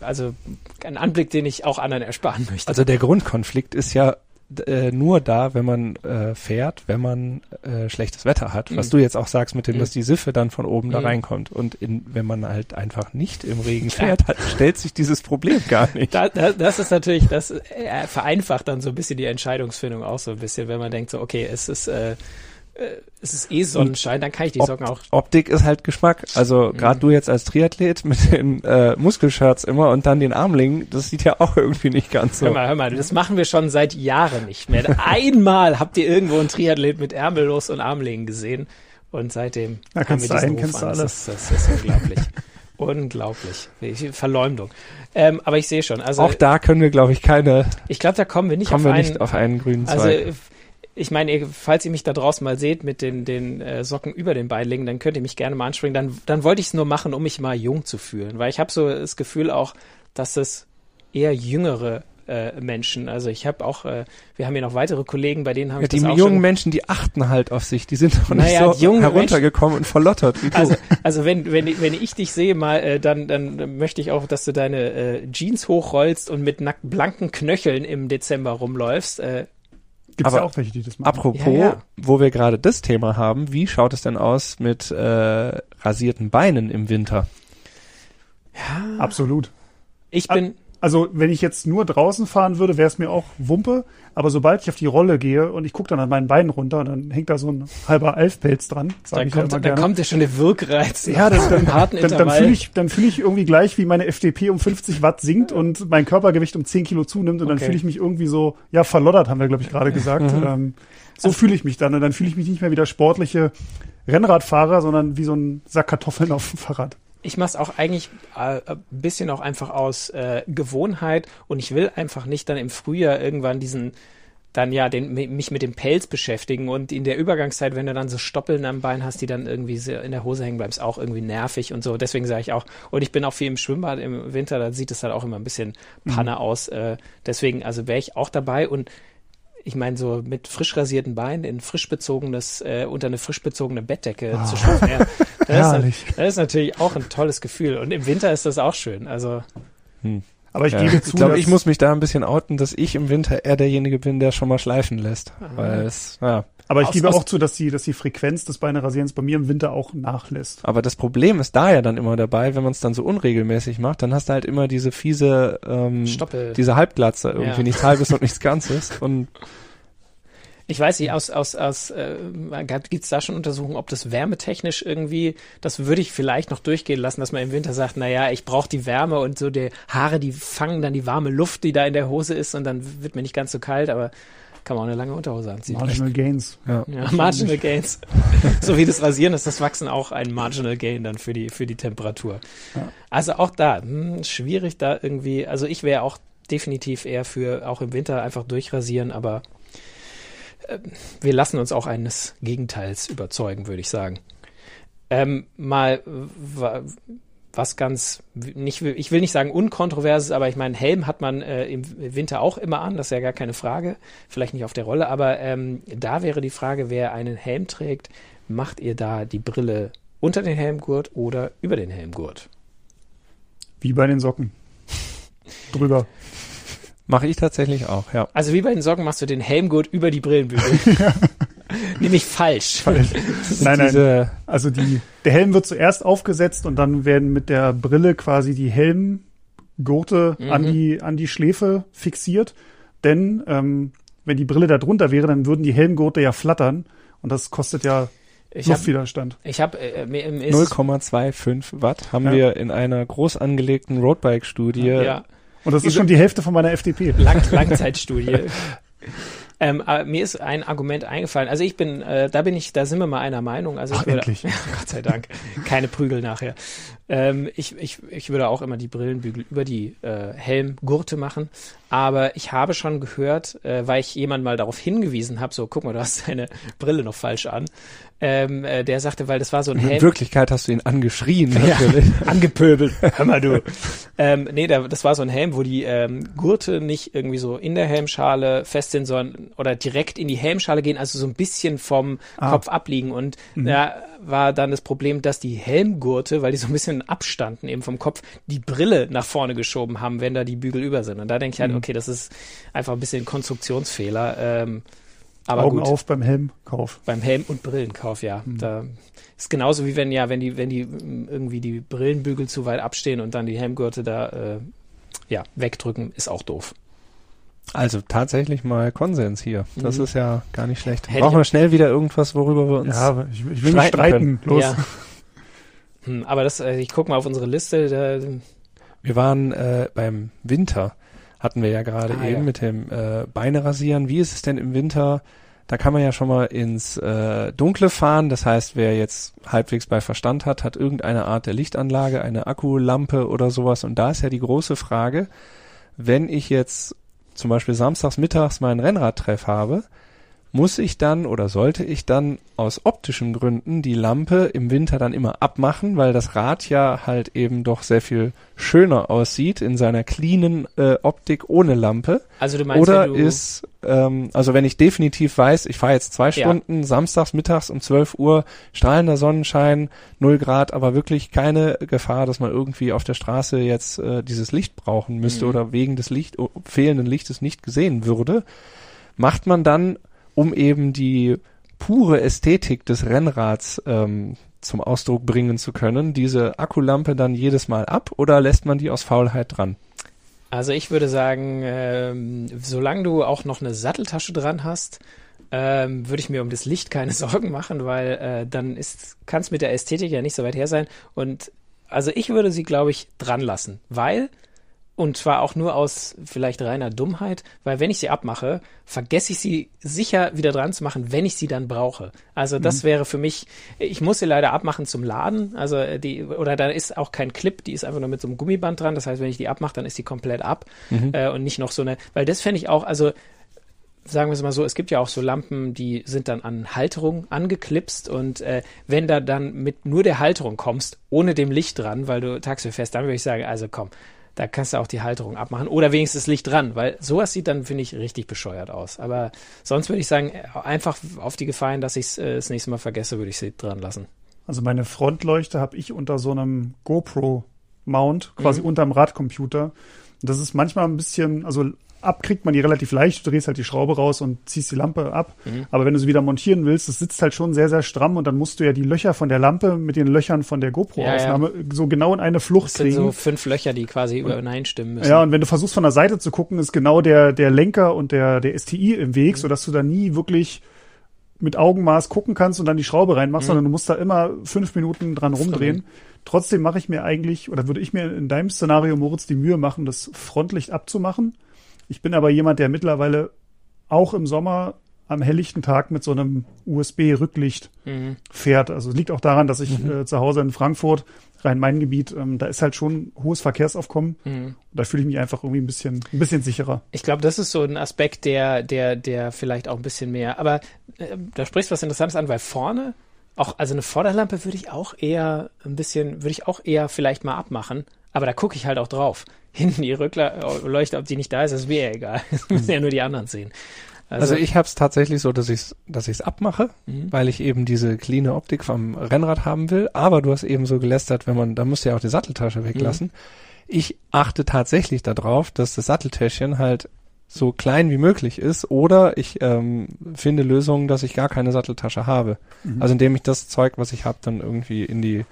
also ein Anblick, den ich auch anderen ersparen möchte. Also der Grundkonflikt ist ja äh, nur da, wenn man äh, fährt, wenn man äh, schlechtes Wetter hat. Was Mhm. du jetzt auch sagst mit dem, Mhm. dass die Siffe dann von oben da Mhm. reinkommt. Und in, wenn man halt einfach nicht im Regen fährt, halt, stellt sich dieses Problem gar nicht. da, da, das ist natürlich, das äh, vereinfacht dann so ein bisschen die Entscheidungsfindung auch so ein bisschen, wenn man denkt so, okay, es ist, äh, es ist eh Sonnenschein, dann kann ich die Socken auch. Optik ist halt Geschmack. Also gerade Mhm. du jetzt als Triathlet mit den äh, Muskelshirts immer und dann den Armlingen, das sieht ja auch irgendwie nicht ganz so. Hör mal, hör mal, das machen wir schon seit Jahren nicht mehr. Einmal habt ihr irgendwo einen Triathlet mit Ärmellos und Armlingen gesehen und seitdem Da haben wir du diesen Ruf kennst du an. alle. Das, ist- das ist unglaublich. unglaublich. Verleumdung. Ähm, aber ich sehe schon, also auch da können wir, glaube ich, keine, ich glaube, da kommen wir nicht kommen auf wir einen, nicht auf einen grünen also Zweig. Ich meine, ihr- falls ihr mich da draußen mal seht mit den, den äh, Socken über den Beinlingen, dann könnt ihr mich gerne mal anspringen. Dann, dann wollte ich es nur machen, um mich mal jung zu fühlen. Weil ich habe so das Gefühl auch, dass es eher jüngere äh, Menschen, also ich habe auch, äh, wir haben hier noch weitere Kollegen, bei denen habe Ja, ich die das auch jungen schon, Menschen, die achten halt auf sich, die sind doch Naja, nicht so junge heruntergekommen und verlottert wie du. Also, also wenn, wenn, wenn ich dich sehe mal, äh, dann, dann möchte ich auch, dass du deine äh, Jeans hochrollst und mit nack blanken Knöcheln im Dezember rumläufst. Äh, Gibt es Aber ja auch welche, die das machen. Apropos, Ja, ja. wo wir gerade das Thema haben, wie schaut es denn aus mit äh, rasierten Beinen im Winter? Absolut. ich bin, Also wenn ich jetzt nur draußen fahren würde, wäre es mir auch Wumpe. Aber sobald ich auf die Rolle gehe und ich gucke dann an meinen Beinen runter, dann hängt da so ein halber Alfpelz dran. Sag dann ja kommt, immer dann kommt ja schon der Wirkreiz. ja, nach dann, dann, dann, dann fühle ich, dann fühle ich irgendwie gleich, wie meine FDP um 50 Watt sinkt und mein Körpergewicht um 10 Kilo zunimmt und dann Okay. fühle ich mich irgendwie so, ja, verloddert, haben wir, glaube ich, gerade gesagt. Mhm. Ähm, so fühle ich mich dann und dann fühle ich mich nicht mehr wie der sportliche Rennradfahrer, sondern wie so ein Sack Kartoffeln auf dem Fahrrad. Ich mache es auch eigentlich äh, ein bisschen auch einfach aus äh, Gewohnheit und ich will einfach nicht dann im Frühjahr irgendwann diesen dann ja den, mi- mich mit dem Pelz beschäftigen und in der Übergangszeit, wenn du dann so Stoppeln am Bein hast, die dann irgendwie in der Hose hängen bleiben, ist auch irgendwie nervig und so. Deswegen sage ich auch, und ich bin auch viel im Schwimmbad im Winter, da sieht es halt auch immer ein bisschen Panne aus. Äh, deswegen, also wäre ich auch dabei und ich meine, so mit frisch rasierten Beinen in frisch bezogenes, äh, unter eine frisch bezogene Bettdecke oh. zu schlafen. Ja, das, ist, das ist natürlich auch ein tolles Gefühl. Und im Winter ist das auch schön. Also. Hm. Aber ich ja. gebe zu. Ich glaube, ich muss mich da ein bisschen outen, dass ich im Winter eher derjenige bin, der schon mal schleifen lässt. Aha. Weil es, ja. Aber ich aus, gebe aus, auch zu, dass die, dass die Frequenz des Beinerasierens bei mir im Winter auch nachlässt. Aber das Problem ist da ja dann immer dabei, wenn man es dann so unregelmäßig macht, dann hast du halt immer diese fiese, ähm, Stoppel. diese Halbglatze, irgendwie ja. nichts Halbes und nichts Ganzes. Und ich weiß nicht, aus, aus, aus äh, gibt es da schon Untersuchungen, ob das wärmetechnisch irgendwie, das würde ich vielleicht noch durchgehen lassen, dass man im Winter sagt, naja, ich brauche die Wärme und so die Haare, die fangen dann die warme Luft, die da in der Hose ist und dann wird mir nicht ganz so kalt, aber kann man auch eine lange Unterhose anziehen. Marginal Gains. Ja, ja Marginal Gains. so wie das Rasieren ist das Wachsen auch ein Marginal Gain dann für die, für die Temperatur. Ja. Also auch da, hm, schwierig da irgendwie, also ich wäre auch definitiv eher für auch im Winter einfach durchrasieren, aber wir lassen uns auch eines Gegenteils überzeugen, würde ich sagen. Ähm, mal was ganz nicht ich will nicht sagen unkontroverses, aber ich meine Helm hat man äh, im Winter auch immer an, das ist ja gar keine Frage, vielleicht nicht auf der Rolle, aber ähm, da wäre die Frage, wer einen Helm trägt, macht ihr da die Brille unter den Helmgurt oder über den Helmgurt? Wie bei den Socken. Drüber. Mache ich tatsächlich auch, ja. Also wie bei den Socken machst du den Helmgurt über die Brillenbügel. Nämlich falsch. falsch. nein, nein. Also die, der Helm wird zuerst aufgesetzt und dann werden mit der Brille quasi die Helmgurte mhm. an, die, an die Schläfe fixiert. Denn ähm, wenn die Brille da drunter wäre, dann würden die Helmgurte ja flattern. Und das kostet ja ich Luftwiderstand. Hab, ich habe äh, 0,25 Watt haben ja. wir in einer groß angelegten Roadbike-Studie ja. Und das ist schon die Hälfte von meiner FDP. Lang Langzeitstudie. Ähm, mir ist ein Argument eingefallen. Also ich bin, äh, da bin ich, da sind wir mal einer Meinung. Also ich Ach, würde, endlich. Gott sei Dank, keine Prügel nachher. Ähm, ich, ich, ich würde auch immer die Brillenbügel über die äh, Helmgurte machen. Aber ich habe schon gehört, äh, weil ich jemand mal darauf hingewiesen habe, so guck mal, du hast deine Brille noch falsch an. Ähm, äh, der sagte, weil das war so ein Helm. In Wirklichkeit hast du ihn angeschrien, natürlich. Ja, angepöbelt. Hör mal du. ähm, nee, da, das war so ein Helm, wo die ähm, Gurte nicht irgendwie so in der Helmschale fest sind, sondern oder direkt in die Helmschale gehen, also so ein bisschen vom ah. Kopf abliegen. Und mhm. da war dann das Problem, dass die Helmgurte, weil die so ein bisschen abstanden eben vom Kopf, die Brille nach vorne geschoben haben, wenn da die Bügel über sind. Und da denke ich halt, mhm. okay, das ist einfach ein bisschen Konstruktionsfehler. Ähm, aber Augen gut. auf beim Helmkauf. Beim Helm- und Brillenkauf, ja. Mhm. Da ist genauso wie wenn ja, wenn die, wenn die irgendwie die Brillenbügel zu weit abstehen und dann die Helmgurte da äh, ja, wegdrücken, ist auch doof. Also tatsächlich mal Konsens hier. Das mhm. ist ja gar nicht schlecht. Hätte Brauchen wir schnell wieder irgendwas, worüber wir uns Ja, ich, ich will nicht streiten. Können. Los. Ja. Hm, aber das, äh, ich gucke mal auf unsere Liste. Wir waren äh, beim Winter hatten wir ja gerade ah, eben ja. mit dem äh, Beine rasieren. Wie ist es denn im Winter? Da kann man ja schon mal ins äh, Dunkle fahren. Das heißt, wer jetzt halbwegs bei Verstand hat, hat irgendeine Art der Lichtanlage, eine Akkulampe oder sowas. Und da ist ja die große Frage, wenn ich jetzt zum Beispiel samstags mittags meinen Rennradtreff habe, muss ich dann oder sollte ich dann aus optischen Gründen die Lampe im Winter dann immer abmachen, weil das Rad ja halt eben doch sehr viel schöner aussieht in seiner cleanen äh, Optik ohne Lampe. Also du meinst, oder ist ähm, also wenn ich definitiv weiß, ich fahre jetzt zwei Stunden ja. samstags mittags um 12 Uhr strahlender Sonnenschein, null Grad, aber wirklich keine Gefahr, dass man irgendwie auf der Straße jetzt äh, dieses Licht brauchen müsste mhm. oder wegen des Licht fehlenden Lichtes nicht gesehen würde, macht man dann um eben die pure Ästhetik des Rennrads ähm, zum Ausdruck bringen zu können, diese Akkulampe dann jedes Mal ab oder lässt man die aus Faulheit dran? Also ich würde sagen, ähm, solange du auch noch eine Satteltasche dran hast, ähm, würde ich mir um das Licht keine Sorgen machen, weil äh, dann kann es mit der Ästhetik ja nicht so weit her sein. Und also ich würde sie, glaube ich, dran lassen, weil und zwar auch nur aus vielleicht reiner Dummheit, weil wenn ich sie abmache, vergesse ich sie sicher wieder dran zu machen, wenn ich sie dann brauche. Also das mhm. wäre für mich, ich muss sie leider abmachen zum Laden, also äh, die, oder da ist auch kein Clip, die ist einfach nur mit so einem Gummiband dran. Das heißt, wenn ich die abmache, dann ist die komplett ab mhm. äh, und nicht noch so eine, weil das fände ich auch, also sagen wir es mal so, es gibt ja auch so Lampen, die sind dann an Halterung angeklipst und äh, wenn da dann mit nur der Halterung kommst, ohne dem Licht dran, weil du tagsüber fährst, dann würde ich sagen, also komm, da kannst du auch die Halterung abmachen oder wenigstens das Licht dran, weil sowas sieht dann, finde ich, richtig bescheuert aus. Aber sonst würde ich sagen, einfach auf die Gefallen, dass ich es äh, das nächste Mal vergesse, würde ich sie dran lassen. Also meine Frontleuchte habe ich unter so einem GoPro-Mount, quasi Mhm. unterm Radcomputer. Und das ist manchmal ein bisschen, also abkriegt man die relativ leicht, du drehst halt die Schraube raus und ziehst die Lampe ab. Mhm. Aber wenn du sie wieder montieren willst, das sitzt halt schon sehr, sehr stramm und dann musst du ja die Löcher von der Lampe mit den Löchern von der GoPro-Aufnahme so genau in eine Flucht Das sind kriegen. so fünf Löcher, die quasi übereinstimmen müssen. Ja, und wenn du versuchst von der Seite zu gucken, ist genau der, der Lenker und der, der STI im Weg, sodass du da nie wirklich mit Augenmaß gucken kannst und dann die Schraube reinmachst, sondern du musst da immer fünf Minuten dran rumdrehen. Trotzdem mache ich mir eigentlich, oder würde ich mir in deinem Szenario, Moritz, die Mühe machen, das Frontlicht abzumachen. Ich bin aber jemand, der mittlerweile auch im Sommer am helllichten Tag mit so einem USB-Rücklicht Mhm. fährt. Also es liegt auch daran, dass ich äh, zu Hause in Frankfurt, Rhein-Main-Gebiet, ähm, da ist halt schon hohes Verkehrsaufkommen. Mhm. Da fühle ich mich einfach irgendwie ein bisschen, ein bisschen sicherer. Ich glaube, das ist so ein Aspekt, der, der, der vielleicht auch ein bisschen mehr. Aber äh, da sprichst du was Interessantes an, weil vorne auch, also eine Vorderlampe würde ich auch eher ein bisschen, würde ich auch eher vielleicht mal abmachen. Aber da gucke ich halt auch drauf. Hinten die Rückleuchte, ob die nicht da ist, ist mir egal. Das müssen ja nur die anderen sehen. Also ich habe es tatsächlich so, dass ich es dass ich's abmache, Mhm. weil ich eben diese cleane Optik vom Rennrad haben will. Aber du hast eben so gelästert, wenn man, da musst du ja auch die Satteltasche weglassen. Mhm. Ich achte tatsächlich darauf, dass das Satteltäschchen halt so klein wie möglich ist oder ich ähm, finde Lösungen, dass ich gar keine Satteltasche habe. Mhm. Also indem ich das Zeug, was ich habe, dann irgendwie in die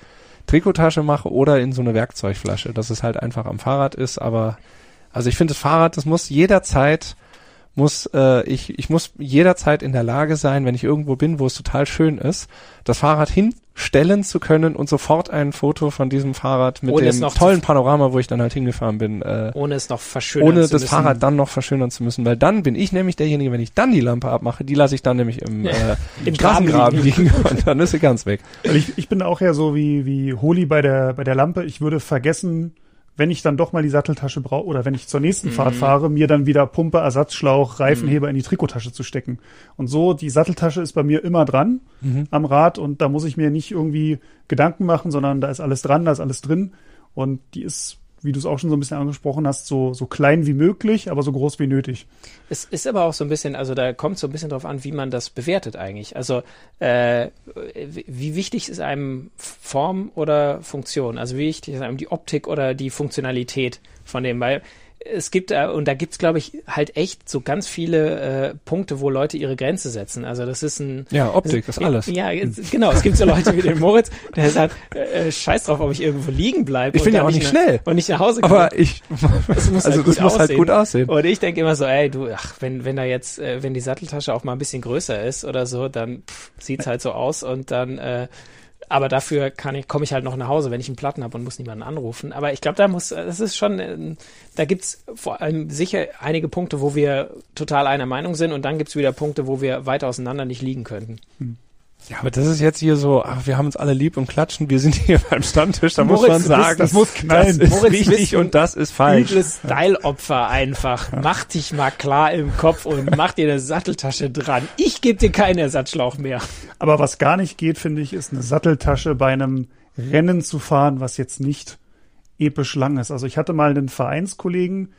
Trikottasche mache oder in so eine Werkzeugflasche, dass es halt einfach am Fahrrad ist. Aber also ich finde das Fahrrad, das muss jederzeit muss äh, ich ich muss jederzeit in der Lage sein, wenn ich irgendwo bin, wo es total schön ist, das Fahrrad hinstellen zu können und sofort ein Foto von diesem Fahrrad mit Ohne dem tollen Panorama, wo ich dann halt hingefahren bin, äh, ohne es noch verschönern ohne zu das müssen. Fahrrad dann noch verschönern zu müssen, weil dann bin ich nämlich derjenige, wenn ich dann die Lampe abmache, die lasse ich dann nämlich im, äh, Im Straßengraben Graben liegen und dann ist sie ganz weg. Weil ich, ich bin auch eher so wie, wie Holi bei der, bei der Lampe. Ich würde vergessen, wenn ich dann doch mal die Satteltasche brauche oder wenn ich zur nächsten Fahrt fahre, mir dann wieder Pumpe, Ersatzschlauch, Reifenheber in die Trikottasche zu stecken. Und so, die Satteltasche ist bei mir immer dran am Rad und da muss ich mir nicht irgendwie Gedanken machen, sondern da ist alles dran, da ist alles drin. Und die ist, wie du es auch schon so ein bisschen angesprochen hast, so, so klein wie möglich, aber so groß wie nötig. Es ist aber auch so ein bisschen, also da kommt so ein bisschen drauf an, wie man das bewertet eigentlich. Also äh, wie wichtig ist einem Form oder Funktion? Also wie wichtig ist einem die Optik oder die Funktionalität von dem? Weil es gibt, äh, und da gibt's glaube ich, halt echt so ganz viele äh, Punkte, wo Leute ihre Grenze setzen. Also das ist ein Ja, Optik ist alles. Ja, jetzt, genau. Es gibt so Leute wie den Moritz, der sagt, äh, scheiß drauf, ob ich irgendwo liegen bleibe. Ich bin ja auch nicht schnell. Und nicht nach Hause komme. Aber ich, Das muss, also halt, das gut muss halt aussehen. gut aussehen. Und ich denke immer so, ey, du, ach, wenn, wenn da jetzt, äh, wenn die Satteltasche auch mal ein bisschen größer ist oder so, dann pff, sieht's halt so aus und dann, äh, aber dafür kann ich, komme ich halt noch nach Hause, wenn ich einen Platten habe und muss niemanden anrufen. Aber ich glaube, da muss, das ist schon, ähm, da gibt's vor allem sicher einige Punkte, wo wir total einer Meinung sind und dann gibt's wieder Punkte, wo wir weit auseinander nicht liegen könnten. Ja, aber das ist jetzt hier so, ach, wir haben uns alle lieb und klatschen, wir sind hier beim Stammtisch, da muss Moritz, man das- sagen, das muss knallen. Das ist Moritz, bist richtig und das ist falsch. Übles Style-Opfer einfach. Mach dich mal klar im Kopf und mach dir eine Satteltasche dran. Ich gebe dir keinen Ersatzschlauch mehr. Aber was gar nicht geht, finde ich, ist eine Satteltasche bei einem Rennen zu fahren, was jetzt nicht episch lang ist. Also ich hatte mal einen Vereinskollegen,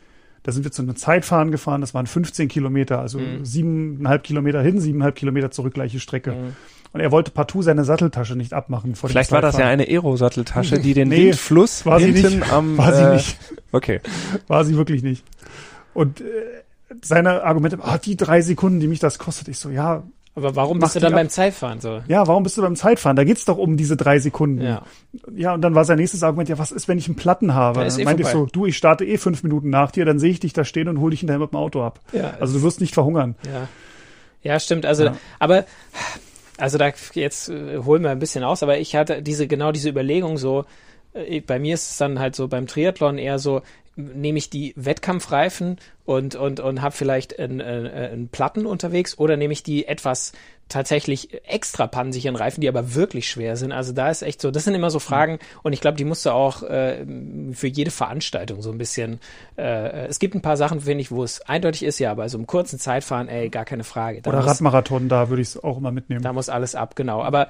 da sind wir zu einem Zeitfahren gefahren, das waren 15 Kilometer, also siebeneinhalb Kilometer hin, siebeneinhalb Kilometer zurück, gleiche Strecke. Und er wollte partout seine Satteltasche nicht abmachen vor dem Vielleicht war das ja eine Aero-Satteltasche, die den Nee, Windfluss war sie hinten nicht. am War sie äh, nicht. Okay. War sie wirklich nicht. Und äh, seine Argumente, ah, die drei Sekunden, die mich das kostet, ich so, ja, Aber warum bist du dann ab. beim Zeitfahren so? ja, warum bist du beim Zeitfahren? Da geht's doch um diese drei Sekunden. Ja. Ja, und dann war sein nächstes Argument, ja, was ist, wenn ich einen Platten habe? Da ist Dann eh meinte ich so, du, ich starte eh fünf Minuten nach dir, dann sehe ich dich da stehen und hole dich hinterher mit dem Auto ab. Ja, Also du wirst nicht verhungern. Ja, ja stimmt. Also, Ja. aber also da jetzt äh, holen wir ein bisschen aus, aber ich hatte diese genau diese Überlegung so. Äh, bei mir ist es dann halt so beim Triathlon eher so, nehme ich die Wettkampfreifen und und und habe vielleicht einen, äh, einen Platten unterwegs oder nehme ich die etwas tatsächlich extra pannensicheren Reifen, die aber wirklich schwer sind. Also da ist echt so, das sind immer so Fragen und ich glaube, die musst du auch äh, für jede Veranstaltung so ein bisschen. Äh, es gibt ein paar Sachen, finde ich, wo es eindeutig ist, ja, bei so einem kurzen Zeitfahren, ey, gar keine Frage. Da Oder muss, Radmarathon, da würde ich es auch immer mitnehmen. da muss alles ab, genau. Aber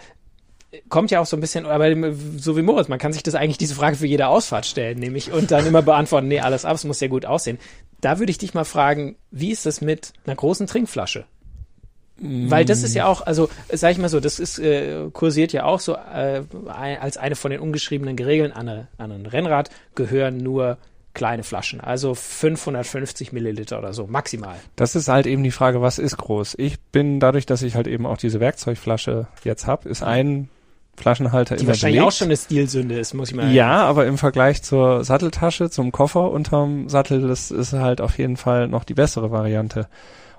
kommt ja auch so ein bisschen, aber so wie Moritz, man kann sich das eigentlich diese Frage für jede Ausfahrt stellen, nämlich und dann immer beantworten, nee, alles ab, es muss ja gut aussehen. Da würde ich dich mal fragen, wie ist das mit einer großen Trinkflasche? Weil das ist ja auch, also sag ich mal so, das ist äh, kursiert ja auch so äh, als eine von den ungeschriebenen Regeln an, eine, an ein Rennrad gehören nur kleine Flaschen, also 550 Milliliter oder so maximal. Das ist halt eben die Frage, was ist groß? Ich bin dadurch, dass ich halt eben auch diese Werkzeugflasche jetzt hab, ist ein Flaschenhalter Die immer wahrscheinlich belegt. auch schon eine Stilsünde ist, muss ich mal. Ja, aber im Vergleich zur Satteltasche, zum Koffer unterm Sattel, das ist halt auf jeden Fall noch die bessere Variante.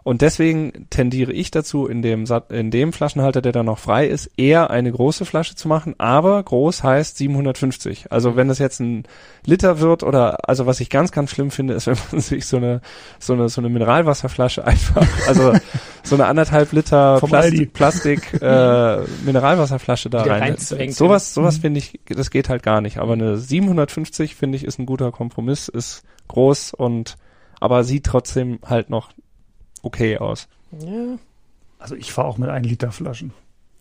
Und deswegen tendiere ich dazu, in dem, in dem Flaschenhalter, der da noch frei ist, eher eine große Flasche zu machen. Aber groß heißt 750. Also wenn das jetzt ein Liter wird oder, also was ich ganz, ganz schlimm finde, ist, wenn man sich so eine, so eine, so eine Mineralwasserflasche einfach, also so eine anderthalb Liter. Plastik, Plastik äh, Mineralwasserflasche da rein. Sowas, sowas finde ich, das geht halt gar nicht. Aber eine 750 finde ich ist ein guter Kompromiss, ist groß und aber sieht trotzdem halt noch okay aus. Ja. Also ich fahre auch mit 1 Liter Flaschen.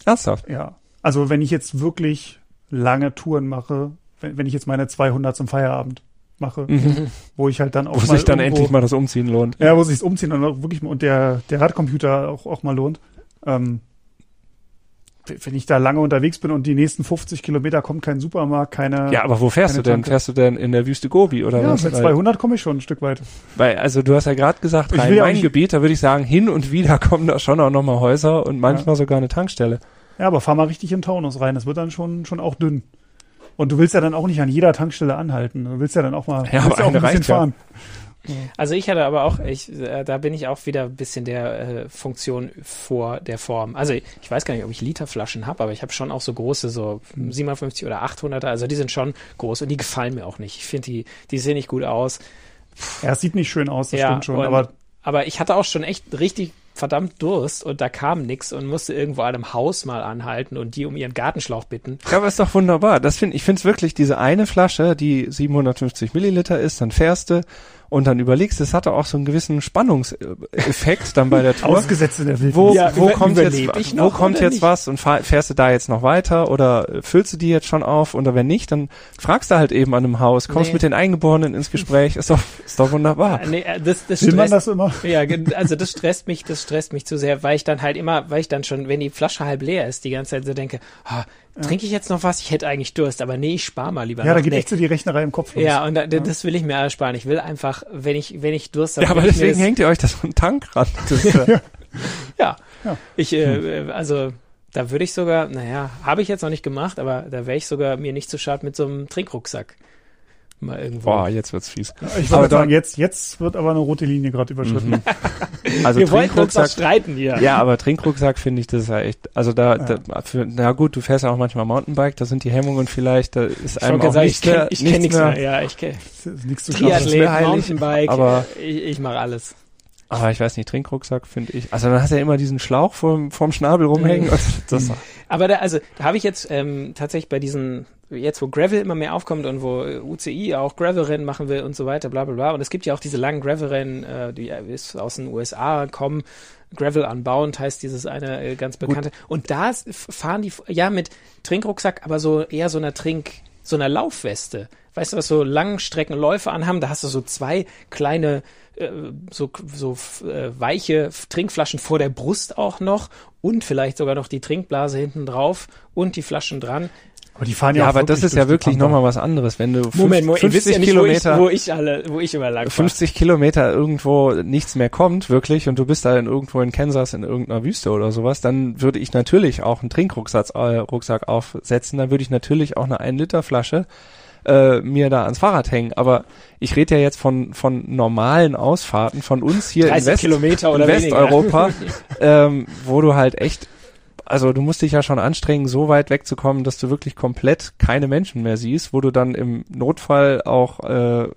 Ernsthaft? Ja. Also wenn ich jetzt wirklich lange Touren mache, wenn, wenn ich jetzt meine 200 zum Feierabend mache, wo ich halt dann auch Wo mal sich dann irgendwo, endlich mal das Umziehen lohnt. Ja, wo sich's umziehen und auch wirklich mal, und der, der Radcomputer auch, auch mal lohnt. Ähm, wenn ich da lange unterwegs bin und die nächsten 50 Kilometer kommt kein Supermarkt, keine. Ja, aber wo fährst du denn? Tanke. Fährst du denn in der Wüste Gobi oder ja was? mit Weil- 200 komme ich schon ein Stück weit. Weil, also du hast ja gerade gesagt, Ich will rein ja mein Gebiet, da würde ich sagen, hin und wieder kommen da schon auch nochmal Häuser und manchmal sogar eine Tankstelle. Ja, aber fahr mal richtig in Taunus rein. Das wird dann schon, schon auch dünn. Und du willst ja dann auch nicht an jeder Tankstelle anhalten. Du willst ja dann auch mal Ja, aber ja auch ein bisschen reicht ja. Fahren. Also ich hatte aber auch, ich, äh, da bin ich auch wieder ein bisschen der äh, Funktion vor der Form. Also ich, ich weiß gar nicht, ob ich Literflaschen habe, aber ich habe schon auch so große, so 750 oder 800er. Also die sind schon groß und die gefallen mir auch nicht. Ich finde die, die sehen nicht gut aus. Ja, es sieht nicht schön aus, das ja, stimmt schon. und, Aber aber ich hatte auch schon echt richtig verdammt Durst und da kam nix und musste irgendwo an einem Haus mal anhalten und die um ihren Gartenschlauch bitten. Ja, aber ist doch wunderbar. Das finde ich finde es wirklich diese eine Flasche, die 750 Milliliter ist, dann fährst du und dann überlegst, es hatte auch so einen gewissen Spannungseffekt dann bei der Tour. ausgesetzt in der Wildnis. Wo, Ja, wo über- kommt jetzt, wo kommt jetzt nicht? was und fahr, fährst du da jetzt noch weiter oder füllst du die jetzt schon auf oder wenn nicht, dann fragst du halt eben an einem Haus, kommst Nee. mit den Eingeborenen ins Gespräch, ist doch, ist doch wunderbar. Ah, nee, äh, das, das Will man stresst- das immer? Ja, also das stresst mich, das stresst mich zu sehr, weil ich dann halt immer, weil ich dann schon, wenn die Flasche halb leer ist, die ganze Zeit so denke, ah, trinke ich jetzt noch was? Ich hätte eigentlich Durst, aber nee, ich spare mal lieber Ja, da geht nee. echt so die Rechnerei im Kopf los. Ja, und da, das will ich mir ersparen. Ich will einfach, wenn ich, wenn ich Durst habe, Ja, aber deswegen das- hängt ihr euch das vom Tank ran. Äh, Ja. Ja. Ich, äh, also, da würde ich sogar, naja, habe ich jetzt noch nicht gemacht, aber da wäre ich sogar mir nicht zu schade mit so einem Trinkrucksack. Mal irgendwo. boah, jetzt wird's fies. Ich da- sagen, jetzt, jetzt wird aber eine rote Linie gerade überschritten. Mhm. Also Wir wollten uns doch Trinkrucksack, streiten hier. ja, aber Trinkrucksack finde ich, das ist ja echt, also da, da für, na gut, du fährst ja auch manchmal Mountainbike, da sind die Hemmungen vielleicht, da ist Ich einem wollte auch sagen, nichts ich kenne mehr, ich kenn nichts nichts mehr. mehr. Ja, ich kenne nichts zu schaffen. das ist Triathlet, Mountainbike, aber- ich, ich mache alles. Aber ich weiß nicht, Trinkrucksack finde ich, also dann hast du ja immer diesen Schlauch vorm, vorm Schnabel rumhängen. Mhm. das, Aber da, also, da habe ich jetzt ähm, tatsächlich bei diesen, jetzt wo Gravel immer mehr aufkommt und wo äh, UCI auch Gravel-Rennen machen will und so weiter, bla bla bla. Und es gibt ja auch diese langen Gravel-Rennen, äh, die äh, aus den USA kommen. Gravel Unbound heißt dieses eine äh, ganz bekannte. Und da fahren die, ja, mit Trinkrucksack, aber so eher so einer Trink, so einer Laufweste. Weißt du, was so Langstreckenläufe anhaben? Da hast du so zwei kleine, äh, so, so äh, weiche Trinkflaschen vor der Brust auch noch und vielleicht sogar noch die Trinkblase hinten drauf und die Flaschen dran. Aber die fahren ja, ja, auch aber das ist ja wirklich nochmal was anderes, wenn du fünf- Moment, Moment, ihr 50 wisst ja nicht, Kilometer, wo ich, wo ich alle, wo ich immer lang fahre. 50 Kilometer irgendwo nichts mehr kommt, wirklich, und du bist da in irgendwo in Kansas in irgendeiner Wüste oder sowas, dann würde ich natürlich auch einen Trinkrucksack äh, Rucksack aufsetzen, dann würde ich natürlich auch eine 1 Liter Flasche äh, mir da ans Fahrrad hängen. Aber ich rede ja jetzt von, von normalen Ausfahrten von uns hier in 30 West, Kilometer oder in. Westeuropa, ähm, wo du halt echt, also du musst dich ja schon anstrengen, so weit wegzukommen, dass du wirklich komplett keine Menschen mehr siehst, wo du dann im Notfall auch äh,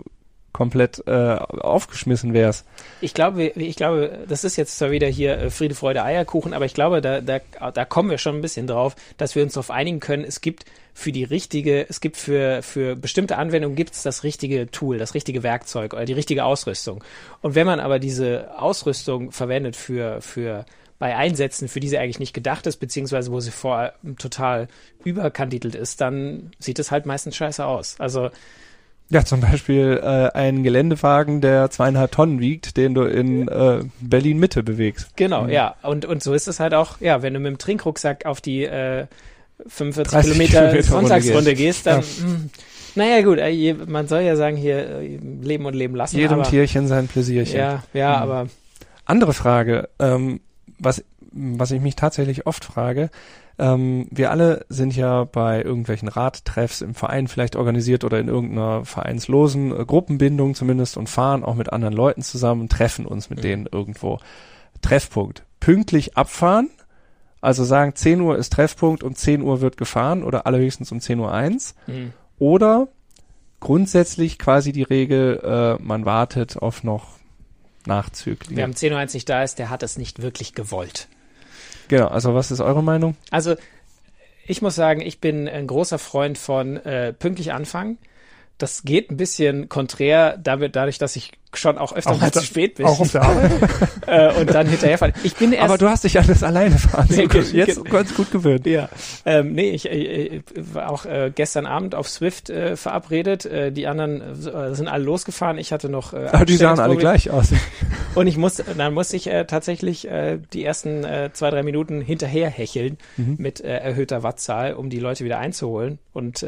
komplett äh, aufgeschmissen wärst. Ich glaube, ich glaube, das ist jetzt zwar wieder hier äh, Friede, Freude, Eierkuchen, aber ich glaube, da, da, da kommen wir schon ein bisschen drauf, dass wir uns darauf einigen können, es gibt für die richtige, es gibt für, für bestimmte Anwendungen gibt es das richtige Tool, das richtige Werkzeug oder die richtige Ausrüstung. Und wenn man aber diese Ausrüstung verwendet für, für bei Einsätzen, für die sie eigentlich nicht gedacht ist, beziehungsweise wo sie vorher total überkandidelt ist, dann sieht es halt meistens scheiße aus. Also Ja, zum Beispiel äh, ein Geländewagen, der zweieinhalb Tonnen wiegt, den du in äh, Berlin Mitte bewegst. Genau, ja. Und, und so ist es halt auch, ja, wenn du mit dem Trinkrucksack auf die äh, 45 30 Kilometer, Kilometer Sonntagsrunde Runde gehst, dann, mh, naja gut, äh, man soll ja sagen, hier äh, leben und leben lassen. Jedem aber, Tierchen sein Pläsierchen. Ja, ja, Mhm. aber Andere Frage, ähm, was, was ich mich tatsächlich oft frage, ähm, wir alle sind ja bei irgendwelchen Radtreffs im Verein vielleicht organisiert oder in irgendeiner vereinslosen äh, Gruppenbindung zumindest und fahren auch mit anderen Leuten zusammen und treffen uns mit Mhm. denen irgendwo. Treffpunkt. Pünktlich abfahren, also sagen 10 Uhr ist Treffpunkt, um 10 Uhr wird gefahren oder allerhöchstens um 10 Uhr eins. mh. Oder grundsätzlich quasi die Regel, äh, man wartet auf noch Nachzügliche. wer am 10.01 Uhr nicht da ist, der hat es nicht wirklich gewollt. Genau, also was ist eure Meinung? Also ich muss sagen, ich bin ein großer Freund von äh, pünktlich anfangen. Das geht ein bisschen konträr damit, dadurch, dass ich schon auch öfter Auch mal zu spät bin Auch auf der Arbeit? äh, und dann hinterherfallen. Ich bin erst Aber du hast dich das alleine fahren Nee, so ge- jetzt ganz gut gewöhnt. Ja, ähm, nee, ich äh, äh, war auch äh, gestern Abend auf Swift äh, verabredet. Äh, die anderen sind alle losgefahren. Ich hatte noch. Äh, Aber die sahen alle gleich aus. Und ich musste, dann musste ich tatsächlich die ersten zwei, drei Minuten hinterher hecheln Mhm. mit erhöhter Wattzahl, um die Leute wieder einzuholen und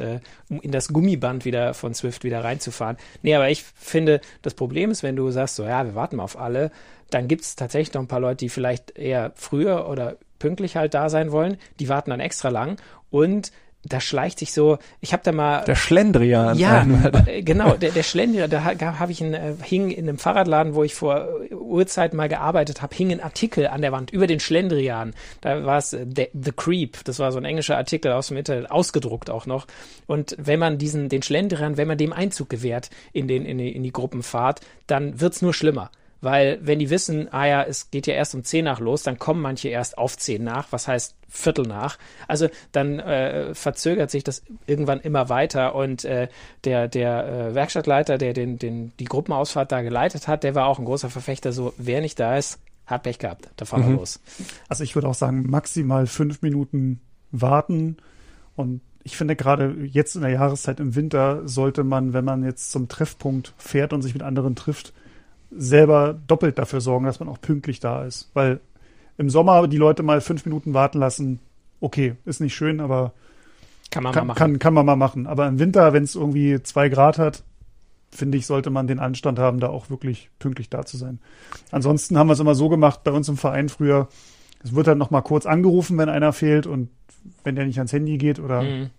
um in das Gummiband wieder von Swift wieder reinzufahren. Nee, aber ich finde, das Problem ist, wenn du sagst, so ja, wir warten mal auf alle, dann gibt es tatsächlich noch ein paar Leute, die vielleicht eher früher oder pünktlich halt da sein wollen. Die warten dann extra lang und da schleicht sich so, ich habe da mal Der Schlendrian. ja, äh, genau, der, der Schlender, da ha- habe ich einen, äh, hing in einem Fahrradladen, wo ich vor äh, Urzeiten mal gearbeitet habe, hing ein Artikel an der Wand über den Schlendrian. Da war es The, The Creep, das war so ein englischer Artikel aus dem Internet, ausgedruckt auch noch. Und wenn man diesen, den Schlendrian, wenn man dem Einzug gewährt in, den, in, die, in die Gruppenfahrt, dann wird's nur schlimmer. Weil wenn die wissen, ah ja, es geht ja erst um 10 nach los, dann kommen manche erst auf 10 nach, was heißt Viertel nach. Also dann äh, verzögert sich das irgendwann immer weiter und äh, der, der äh, Werkstattleiter, der den, den, die Gruppenausfahrt da geleitet hat, der war auch ein großer Verfechter, so wer nicht da ist, hat Pech gehabt, da fahren wir Mhm. los. Also ich würde auch sagen, maximal fünf Minuten warten. Und ich finde gerade jetzt in der Jahreszeit im Winter sollte man, wenn man jetzt zum Treffpunkt fährt und sich mit anderen trifft, selber doppelt dafür sorgen, dass man auch pünktlich da ist. Weil im Sommer die Leute mal fünf Minuten warten lassen, okay, ist nicht schön, aber Kann man kann, mal machen. kann, kann man mal machen. Aber im Winter, wenn es irgendwie zwei Grad hat, finde ich, sollte man den Anstand haben, da auch wirklich pünktlich da zu sein. Ansonsten haben wir es immer so gemacht bei uns im Verein früher. Es wird dann noch mal kurz angerufen, wenn einer fehlt und wenn der nicht ans Handy geht oder Mhm.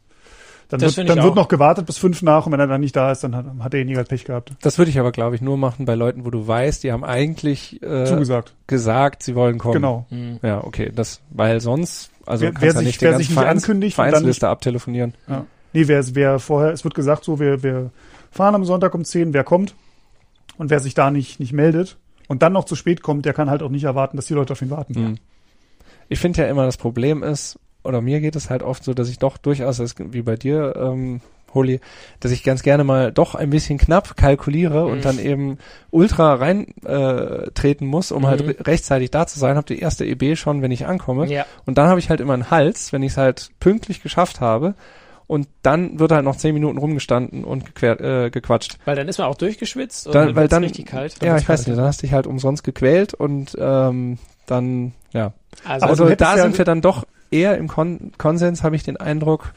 Dann, Das wird, dann wird noch gewartet bis fünf nach und wenn er dann nicht da ist, dann hat, hat derjenige halt Pech gehabt. Das würde ich aber, glaube ich, nur machen bei Leuten, wo du weißt, die haben eigentlich äh, Zugesagt. gesagt, sie wollen kommen. Genau. Mhm. Ja, okay. Das, weil sonst, also Wer- kannst wer ja sich- nicht wer ganze sich nicht Vereins, ankündigt und dann Vereinsliste abtelefonieren. Ja. Nee, wer, wer vorher, es wird gesagt so, wir, wir fahren am Sonntag um 10, wer kommt und wer sich da nicht, nicht meldet und dann noch zu spät kommt, der kann halt auch nicht erwarten, dass die Leute auf ihn warten. Mhm. Ich finde ja immer, das Problem ist, oder mir geht es halt oft so, dass ich doch durchaus, wie bei dir, ähm, Holi, dass ich ganz gerne mal doch ein bisschen knapp kalkuliere Mhm. und dann eben ultra rein äh, treten muss, um halt Mhm. re rechtzeitig da zu sein, habe die erste EB schon, wenn ich ankomme. Ja, Und dann habe ich halt immer einen Hals, wenn ich es halt pünktlich geschafft habe. Und dann wird halt noch zehn Minuten rumgestanden und gequer, äh, gequatscht. weil dann ist man auch durchgeschwitzt und Dann- dann weil dann- richtig kalt. ja, wird's ich weiß nicht, ja. dann hast du dich halt umsonst gequält und ähm, dann, ja. Also, Also da ja- sind wir dann doch eher im Kon Konsens, habe ich den Eindruck,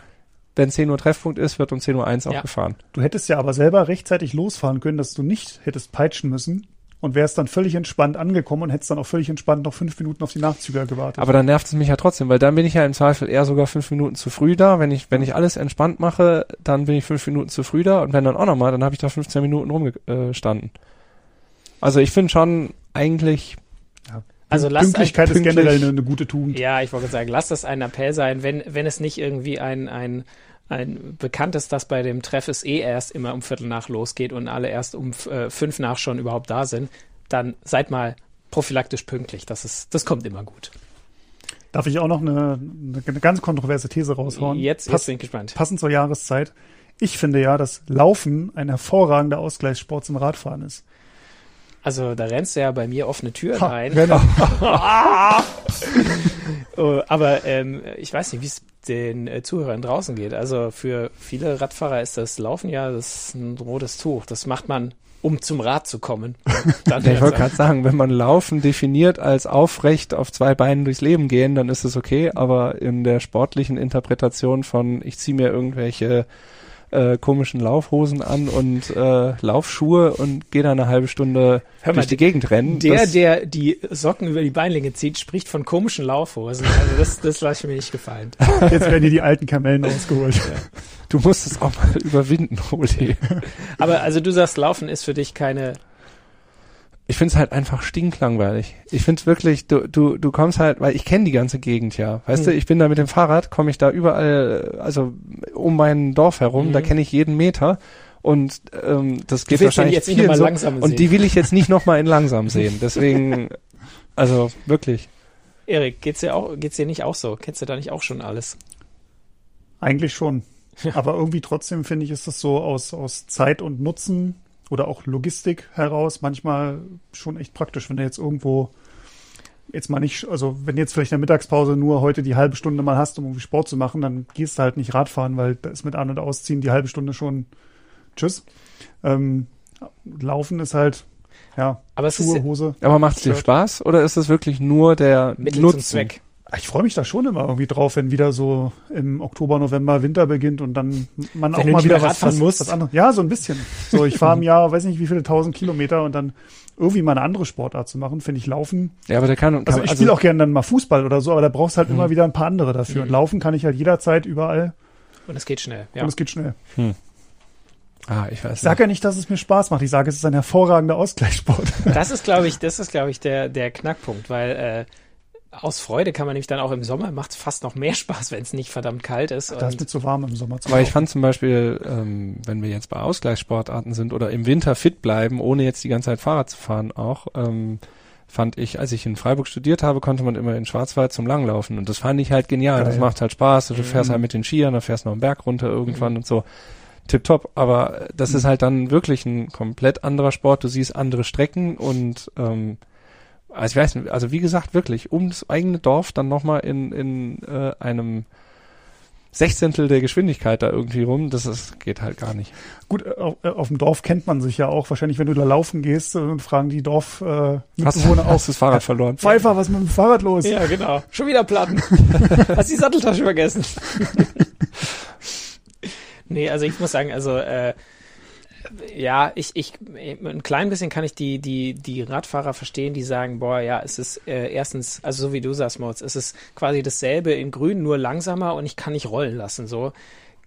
wenn 10 Uhr Treffpunkt ist, wird um 10 Uhr 1 auch Ja. gefahren. Du hättest ja aber selber rechtzeitig losfahren können, dass du nicht hättest peitschen müssen und wärst dann völlig entspannt angekommen und hättest dann auch völlig entspannt noch fünf Minuten auf die Nachzüger gewartet. Aber dann nervt es mich ja trotzdem, weil dann bin ich ja im Zweifel eher sogar fünf Minuten zu früh da. Wenn ich, wenn ich alles entspannt mache, dann bin ich fünf Minuten zu früh da und wenn dann auch nochmal, dann habe ich da 15 Minuten rumgestanden. Also ich finde schon eigentlich, also lasst Pünktlichkeit ist generell eine, eine gute Tugend. Ja, ich wollte sagen, lass das ein Appell sein, wenn, wenn es nicht irgendwie ein, ein, ein bekannt ist, dass bei dem Treff es eh erst immer um Viertel nach losgeht und alle erst um äh, fünf nach schon überhaupt da sind, dann seid mal prophylaktisch pünktlich. Das ist, das kommt immer gut. Darf ich auch noch eine, eine ganz kontroverse These raushauen? Jetzt, jetzt bin ich gespannt. passend zur Jahreszeit. Ich finde ja, dass Laufen ein hervorragender Ausgleichssport zum Radfahren ist. Also da rennst du ja bei mir offene Türen Ha, rein. Renner. Oh, aber ähm, ich weiß nicht, wie es den äh, Zuhörern draußen geht. Also für viele Radfahrer ist das Laufen ja das ist ein rotes Tuch. Das macht man, um zum Rad zu kommen. Ja, ich wollte gerade sagen, wenn man Laufen definiert als aufrecht auf zwei Beinen durchs Leben gehen, dann ist es okay, aber in der sportlichen Interpretation von ich ziehe mir irgendwelche äh, komischen Laufhosen an und äh, Laufschuhe und gehe da eine halbe Stunde Hör mal, durch die Gegend rennen. Der, das, der die Socken über die Beinlinge zieht, spricht von komischen Laufhosen. Also das, das lasse ich mir nicht gefallen. Jetzt werden dir die alten Kamellen ausgeholt. du musst es auch mal überwinden, Oli. Aber also du sagst, Laufen ist für dich keine. Ich find's halt einfach stinklangweilig. Ich find's wirklich, du, du, du kommst halt, weil ich kenne die ganze Gegend ja. Weißt Hm. du, ich bin da mit dem Fahrrad, komme ich da überall, also um mein Dorf herum, Mhm. da kenne ich jeden Meter. Und ähm, das geht wahrscheinlich jetzt nicht vielen so. langsam sehen. Und die will ich jetzt nicht nochmal in langsam sehen. Deswegen, also wirklich. Erik, geht's dir auch, geht's dir nicht auch so? Kennst du da nicht auch schon alles? Eigentlich schon. Aber irgendwie trotzdem finde ich, ist das so aus, aus Zeit und Nutzen oder auch Logistik heraus manchmal schon echt praktisch, wenn du jetzt irgendwo jetzt mal nicht, also wenn du jetzt vielleicht in der Mittagspause nur heute die halbe Stunde mal hast, um irgendwie Sport zu machen, dann gehst du halt nicht Radfahren, weil da ist mit An- und Ausziehen die halbe Stunde schon Tschüss. Ähm, Laufen ist halt, ja, Aber es Schuhe, ist Hose. Aber macht's dir Shirt. Spaß oder ist es wirklich nur der Mittel Nutzen? zum Zweck. Ich freue mich da schon immer irgendwie drauf, wenn wieder so im Oktober, November Winter beginnt und dann man Wenn auch du mal wieder was, Radfahren was, musst. was anderes. Ja, so ein bisschen. So, ich fahre im Jahr, weiß nicht wie viele tausend Kilometer und dann irgendwie mal eine andere Sportart zu machen, finde ich Laufen. Ja, aber der kann, kann Also ich spiele auch gerne dann mal Fußball oder so, aber da brauchst halt immer wieder ein paar andere dafür. Und Mhm. laufen kann ich halt jederzeit überall Und es geht schnell. Ja. und es geht schnell. Ah, ich weiß Ich sage ja nicht, dass es mir Spaß macht. Ich sage, es ist ein hervorragender Ausgleichssport. Das ist, glaube ich, das ist, glaube ich, der, der Knackpunkt, weil äh, aus Freude kann man nämlich dann auch im Sommer macht es fast noch mehr Spaß, wenn es nicht verdammt kalt ist. Da ist mir zu warm im Sommer zu Weil ich fand zum Beispiel, ähm, wenn wir jetzt bei Ausgleichssportarten sind oder im Winter fit bleiben, ohne jetzt die ganze Zeit Fahrrad zu fahren auch, ähm, fand ich, als ich in Freiburg studiert habe, konnte man immer in Schwarzwald zum Langlaufen und das fand ich halt genial. Das Geil. macht halt Spaß. Du fährst Mhm. halt mit den Skiern, dann fährst du noch einen Berg runter irgendwann Mhm. und so. Tipptopp, aber das ist halt dann wirklich ein komplett anderer Sport. Du siehst andere Strecken und ähm, also ich weiß nicht, also wie gesagt, wirklich, ums eigene Dorf dann nochmal in, in äh, einem Sechzehntel der Geschwindigkeit da irgendwie rum, das ist, geht halt gar nicht. Gut, äh, auf, äh, auf dem Dorf kennt man sich ja auch. Wahrscheinlich, wenn du da laufen gehst, äh, fragen die Dorf äh, Hast, auch. hast das Fahrrad verloren? Pfeiffer, was ist mit dem Fahrrad los? ja, genau. Schon wieder Platten. Hast die Satteltasche vergessen. nee, also ich muss sagen, also äh, ja, ich, ich, ein klein bisschen kann ich die, die, die Radfahrer verstehen, die sagen, boah, ja, es ist äh, erstens, also so wie du sagst, Moritz, es ist quasi dasselbe in grün, nur langsamer und ich kann nicht rollen lassen, so.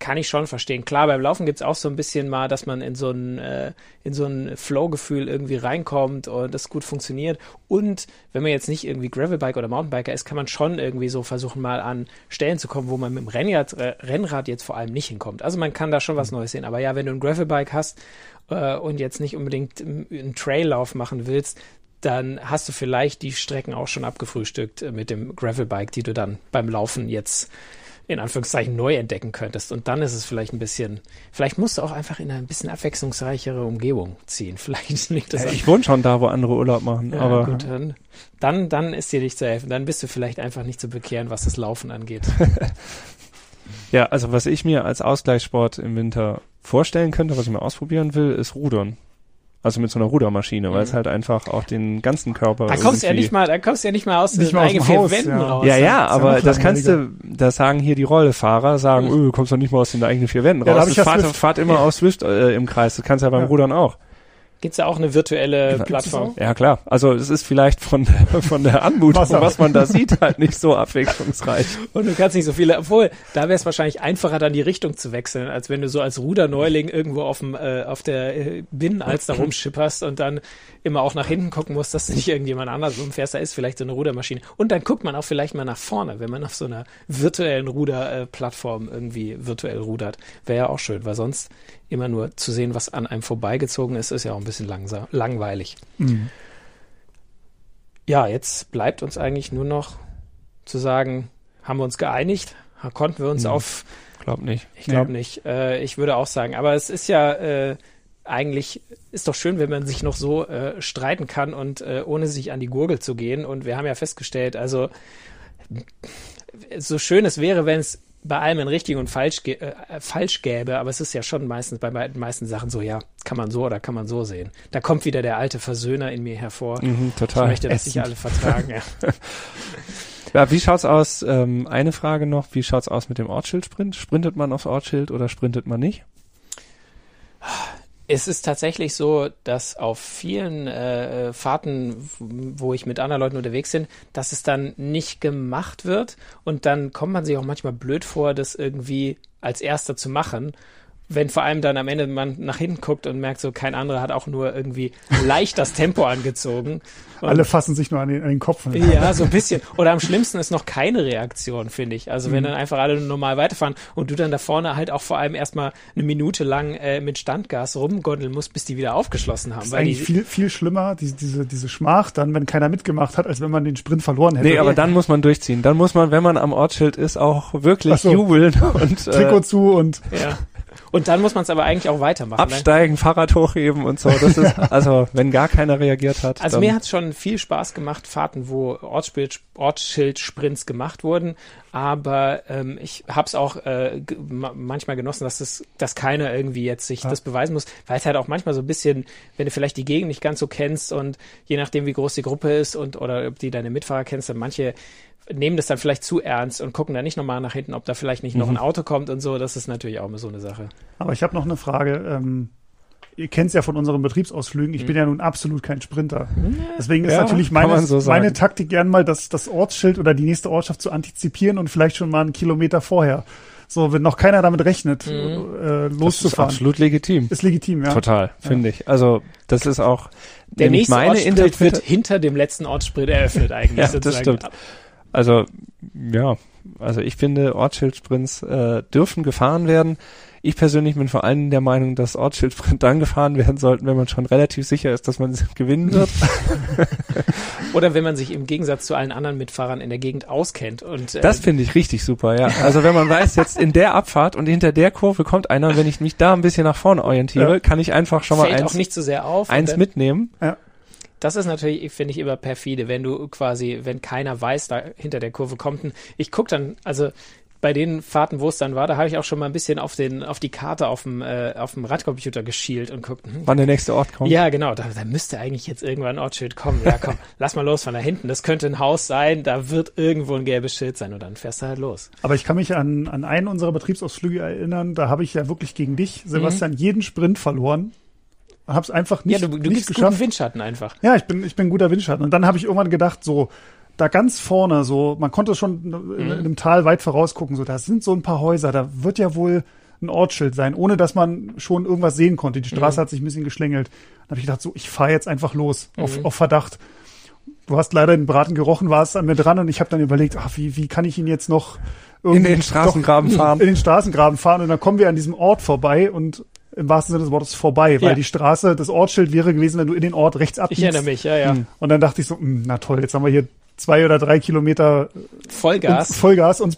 Kann ich schon verstehen. Klar, beim Laufen gibt's auch so ein bisschen mal, dass man in so ein, äh, in so ein Flow-Gefühl irgendwie reinkommt und das gut funktioniert. Und wenn man jetzt nicht irgendwie Gravelbike oder Mountainbiker ist, kann man schon irgendwie so versuchen, mal an Stellen zu kommen, wo man mit dem Rennrad, äh, Rennrad jetzt vor allem nicht hinkommt. Also man kann da schon was Neues sehen. Aber ja, wenn du ein Gravelbike hast äh, und jetzt nicht unbedingt einen Traillauf machen willst, dann hast du vielleicht die Strecken auch schon abgefrühstückt mit dem Gravelbike, die du dann beim Laufen jetzt in Anführungszeichen neu entdecken könntest. Und dann ist es vielleicht ein bisschen, vielleicht musst du auch einfach in eine ein bisschen abwechslungsreichere Umgebung ziehen. Vielleicht liegt das Ja, an- ich wohne schon da, wo andere Urlaub machen, ja, aber gut, dann, dann, dann ist dir nicht zu helfen. Dann bist du vielleicht einfach nicht zu bekehren, was das Laufen angeht. ja, also was ich mir als Ausgleichssport im Winter vorstellen könnte, was ich mal ausprobieren will, ist Rudern. Also mit so einer Rudermaschine, weil es Mhm. halt einfach auch den ganzen Körper Da kommst du ja nicht mal, da kommst du ja nicht mal aus Nicht den eigenen vier Haus, Wänden ja. raus. Ja, ja, ist ja aber das kannst du, das sagen hier die Rollefahrer, sagen, Mhm. öh, du kommst doch nicht mal aus den eigenen vier Wänden Ja, da raus. ich das ja fahrt, fahrt immer aus Swift äh, im Kreis, das kannst du ja beim Ja. Rudern auch. Gibt's da auch eine virtuelle Gibt's Plattform? Ja, klar. Also es ist vielleicht von der, von der Anmutung, Wasser. was man da sieht, halt nicht so abwechslungsreich. Und du kannst nicht so viele, obwohl, da wäre es wahrscheinlich einfacher, dann die Richtung zu wechseln, als wenn du so als Ruderneuling irgendwo auf dem, äh, auf der äh, Binnenalster rumschipperst und dann immer auch nach hinten gucken musst, dass du nicht irgendjemand anders rumfährst. Da ist vielleicht so eine Rudermaschine. Und dann guckt man auch vielleicht mal nach vorne, wenn man auf so einer virtuellen Ruderplattform irgendwie virtuell rudert. Wäre ja auch schön, weil sonst immer nur zu sehen, was an einem vorbeigezogen ist, ist ja auch ein bisschen langsam, langweilig. Mhm. Ja, jetzt bleibt uns eigentlich nur noch zu sagen, haben wir uns geeinigt? Konnten wir uns Mhm. auf, Glaub nicht. ich glaube nicht, äh, ich würde auch sagen, aber es ist ja, äh, eigentlich ist doch schön, wenn man sich noch so äh, streiten kann und äh, ohne sich an die Gurgel zu gehen. Und wir haben ja festgestellt, also so schön es wäre, wenn es bei allem ein richtig und falsch, äh, falsch gäbe, aber es ist ja schon meistens bei den meisten Sachen so, ja, kann man so oder kann man so sehen. Da kommt wieder der alte Versöhner in mir hervor. Mhm, total. Ich möchte, dass sich alle vertragen. Ja. ja, wie schaut's aus? Ähm, eine Frage noch: Wie schaut's aus mit dem Ortsschild-Sprint? Sprintet man aufs Ortsschild oder sprintet man nicht? Es ist tatsächlich so, dass auf vielen äh, Fahrten, wo ich mit anderen Leuten unterwegs bin, dass es dann nicht gemacht wird. Und dann kommt man sich auch manchmal blöd vor, das irgendwie als erster zu machen wenn vor allem dann am Ende man nach hinten guckt und merkt, so kein anderer hat auch nur irgendwie leicht das Tempo angezogen. Und Alle fassen sich nur an den, an den Kopf. Ja, so ein bisschen. Oder am schlimmsten ist noch keine Reaktion, finde ich. Also wenn mhm. dann einfach alle normal weiterfahren und du dann da vorne halt auch vor allem erstmal eine Minute lang äh, mit Standgas rumgondeln musst, bis die wieder aufgeschlossen haben. Das ist eigentlich die, viel, viel schlimmer, diese, diese, diese Schmach dann, wenn keiner mitgemacht hat, als wenn man den Sprint verloren hätte. Nee, aber dann muss man durchziehen. Dann muss man, wenn man am Ortsschild ist, auch wirklich so. jubeln und äh, Trikot zu und ja. Und dann muss man es aber eigentlich auch weitermachen. Ne? Absteigen, ne? Fahrrad hochheben und so. Das ist, also, wenn gar keiner reagiert hat. Also mir hat es schon viel Spaß gemacht, Fahrten, wo Ortsschild-Sprints gemacht wurden. Aber ähm, ich habe es auch äh, manchmal genossen, dass es, dass keiner irgendwie jetzt sich ja. das beweisen muss, weil es halt auch manchmal so ein bisschen, wenn du vielleicht die Gegend nicht ganz so kennst und je nachdem, wie groß die Gruppe ist und oder ob die deine Mitfahrer kennst, dann manche nehmen das dann vielleicht zu ernst und gucken dann nicht nochmal nach hinten, ob da vielleicht nicht mhm. noch ein Auto kommt und so. Das ist natürlich auch immer so eine Sache. Aber ich habe noch eine Frage. Ähm, ihr kennt es ja von unseren Betriebsausflügen. Ich mhm. bin ja nun absolut kein Sprinter. Deswegen ist ja, natürlich meine, so meine Taktik gern mal, das, das Ortsschild oder die nächste Ortschaft zu antizipieren und vielleicht schon mal einen Kilometer vorher. So, wenn noch keiner damit rechnet, mhm. äh, loszufahren. Das ist absolut legitim. Ist legitim, ja. Total, finde ja. ich. Also, das ist auch der nächste meine Ortssprint wird hinter dem letzten Ortssprint eröffnet eigentlich. ja, das stimmt. Also ja, also ich finde, Ortsschildsprints äh, dürfen gefahren werden. Ich persönlich bin vor allem der Meinung, dass Ortsschildsprint dann gefahren werden sollten, wenn man schon relativ sicher ist, dass man gewinnen wird. Oder wenn man sich im Gegensatz zu allen anderen Mitfahrern in der Gegend auskennt. Und, äh, das finde ich richtig super, ja. Also wenn man weiß, jetzt in der Abfahrt und hinter der Kurve kommt einer und wenn ich mich da ein bisschen nach vorne orientiere, ja. kann ich einfach schon mal eins, auch nicht so sehr auf, eins mitnehmen. Ja. Das ist natürlich, finde ich, immer perfide, wenn du quasi, wenn keiner weiß, da hinter der Kurve kommt. Ich guck dann, also bei den Fahrten, wo es dann war, da habe ich auch schon mal ein bisschen auf den auf die Karte auf dem äh, auf dem Radcomputer geschielt und guckt, hm, wann der nächste Ort kommt. Ja, genau, da, da müsste eigentlich jetzt irgendwann ein Ortsschild kommen. Ja, komm, lass mal los von da hinten. Das könnte ein Haus sein, da wird irgendwo ein gelbes Schild sein und dann fährst du halt los. Aber ich kann mich an an einen unserer Betriebsausflüge erinnern, da habe ich ja wirklich gegen dich, Sebastian, mhm. jeden Sprint verloren habe es einfach nicht, ja, du, du nicht geschafft. Windschatten einfach. Ja, ich bin, ich bin ein guter Windschatten. Und dann habe ich irgendwann gedacht, so, da ganz vorne, so, man konnte schon mhm. in, in einem Tal weit vorausgucken, so, da sind so ein paar Häuser, da wird ja wohl ein Ortsschild sein, ohne dass man schon irgendwas sehen konnte. Die Straße mhm. hat sich ein bisschen geschlängelt. Dann habe ich gedacht, so, ich fahre jetzt einfach los, mhm. auf, auf Verdacht. Du hast leider den Braten gerochen, warst an mir dran und ich habe dann überlegt, ach, wie, wie kann ich ihn jetzt noch in den Straßengraben fahren? In den Straßengraben fahren und dann kommen wir an diesem Ort vorbei und im wahrsten Sinne des Wortes vorbei, weil ja. die Straße, das Ortsschild wäre gewesen, wenn du in den Ort rechts abbiegst. Ich erinnere mich, ja, ja. Und dann dachte ich so, hm, na toll, jetzt haben wir hier zwei oder drei Kilometer Vollgas, Vollgas uns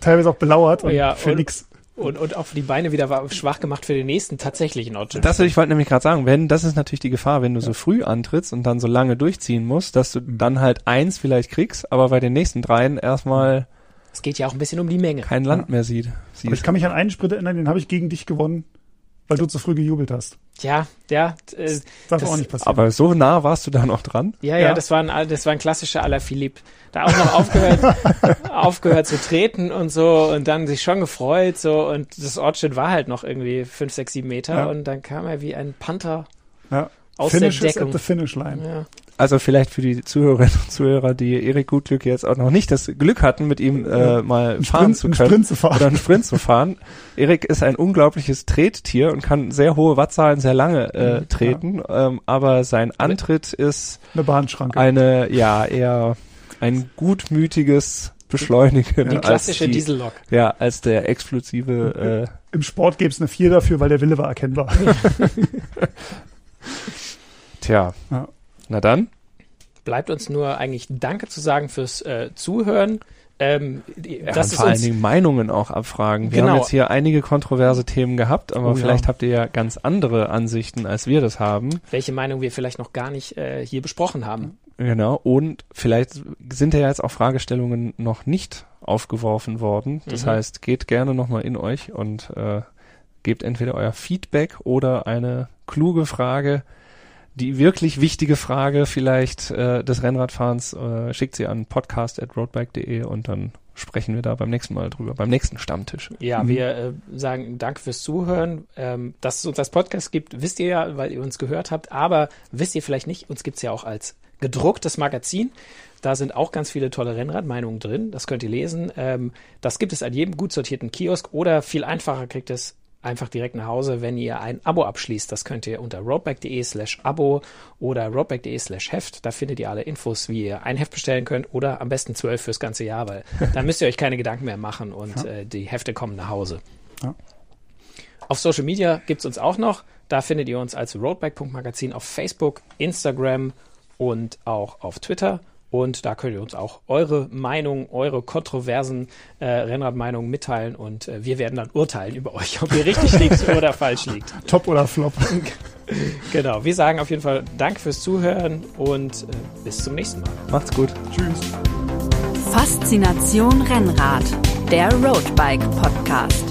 teilweise auch belauert oh, ja, für und, nix. Und, und auch die Beine wieder schwach gemacht für den nächsten tatsächlichen Ortsschild. Das ich wollte nämlich gerade sagen, wenn das ist natürlich die Gefahr, wenn du ja. so früh antrittst und dann so lange durchziehen musst, dass du mhm. dann halt eins vielleicht kriegst, aber bei den nächsten dreien erstmal es geht ja auch ein bisschen um die Menge. Kein Land mehr sieht. Aber ich kann mich an einen Sprint erinnern, den habe ich gegen dich gewonnen. Weil du zu früh gejubelt hast. Ja, ja. Äh, das darf das, auch nicht passieren. Aber so nah warst du da noch dran? Ja, ja, ja, das war ein, das war ein klassischer Alaphilippe. Da auch noch aufgehört, aufgehört zu treten und so und dann sich schon gefreut so und das Ortsschild war halt noch irgendwie fünf, sechs, sieben Meter ja. und dann kam er wie ein Panther ja. Aus Finish der Deckung. At the finish line. Ja. Also vielleicht für die Zuhörerinnen und Zuhörer, die Erik Gutglück jetzt auch noch nicht das Glück hatten, mit ihm äh, mal ein fahren Sprint, zu können. Sprint zu fahren. Oder einen Sprint zu fahren. Erik ist ein unglaubliches Trettier und kann sehr hohe Wattzahlen sehr lange äh, treten, ja. ähm, aber sein Antritt ist eine Bahnschranke. Eine, ja, eher ein gutmütiges Beschleunigen. Die klassische die, Diesellok. Ja, als der explosive. Äh, Im Sport gäbe es eine 4 dafür, weil der Wille war erkennbar. Tja. Ja. Na dann. Bleibt uns nur eigentlich Danke zu sagen fürs äh, Zuhören. Ähm, ja, das ist vor allen Dingen Meinungen auch abfragen. Wir genau. haben jetzt hier einige kontroverse Themen gehabt, aber oh, vielleicht ja. habt ihr ja ganz andere Ansichten, als wir das haben. Welche Meinung wir vielleicht noch gar nicht äh, hier besprochen haben. Genau, und vielleicht sind ja jetzt auch Fragestellungen noch nicht aufgeworfen worden. Das mhm. heißt, geht gerne nochmal in euch und äh, gebt entweder euer Feedback oder eine kluge Frage, die wirklich wichtige Frage vielleicht äh, des Rennradfahrens, äh, schickt sie an podcast.roadbike.de und dann sprechen wir da beim nächsten Mal drüber, beim nächsten Stammtisch. Ja, mhm. wir äh, sagen Danke fürs Zuhören. Ähm, dass es uns als Podcast gibt, wisst ihr ja, weil ihr uns gehört habt, aber wisst ihr vielleicht nicht, uns gibt's ja auch als gedrucktes Magazin. Da sind auch ganz viele tolle Rennradmeinungen drin. Das könnt ihr lesen. Ähm, das gibt es an jedem gut sortierten Kiosk oder viel einfacher kriegt es einfach direkt nach Hause, wenn ihr ein Abo abschließt. Das könnt ihr unter roadback.de slash Abo oder roadback.de slash Heft. Da findet ihr alle Infos, wie ihr ein Heft bestellen könnt oder am besten zwölf fürs ganze Jahr, weil dann müsst ihr euch keine Gedanken mehr machen und ja. äh, die Hefte kommen nach Hause. Ja. Auf Social Media gibt's uns auch noch. Da findet ihr uns als Roadback.magazin auf Facebook, Instagram und auch auf Twitter. Und da könnt ihr uns auch eure Meinung, eure kontroversen äh, Rennradmeinungen mitteilen und äh, wir werden dann urteilen über euch, ob ihr richtig liegt oder falsch liegt. Top oder Flop. genau. Wir sagen auf jeden Fall Danke fürs Zuhören und äh, bis zum nächsten Mal. Macht's gut. Tschüss. Faszination Rennrad, der Roadbike Podcast.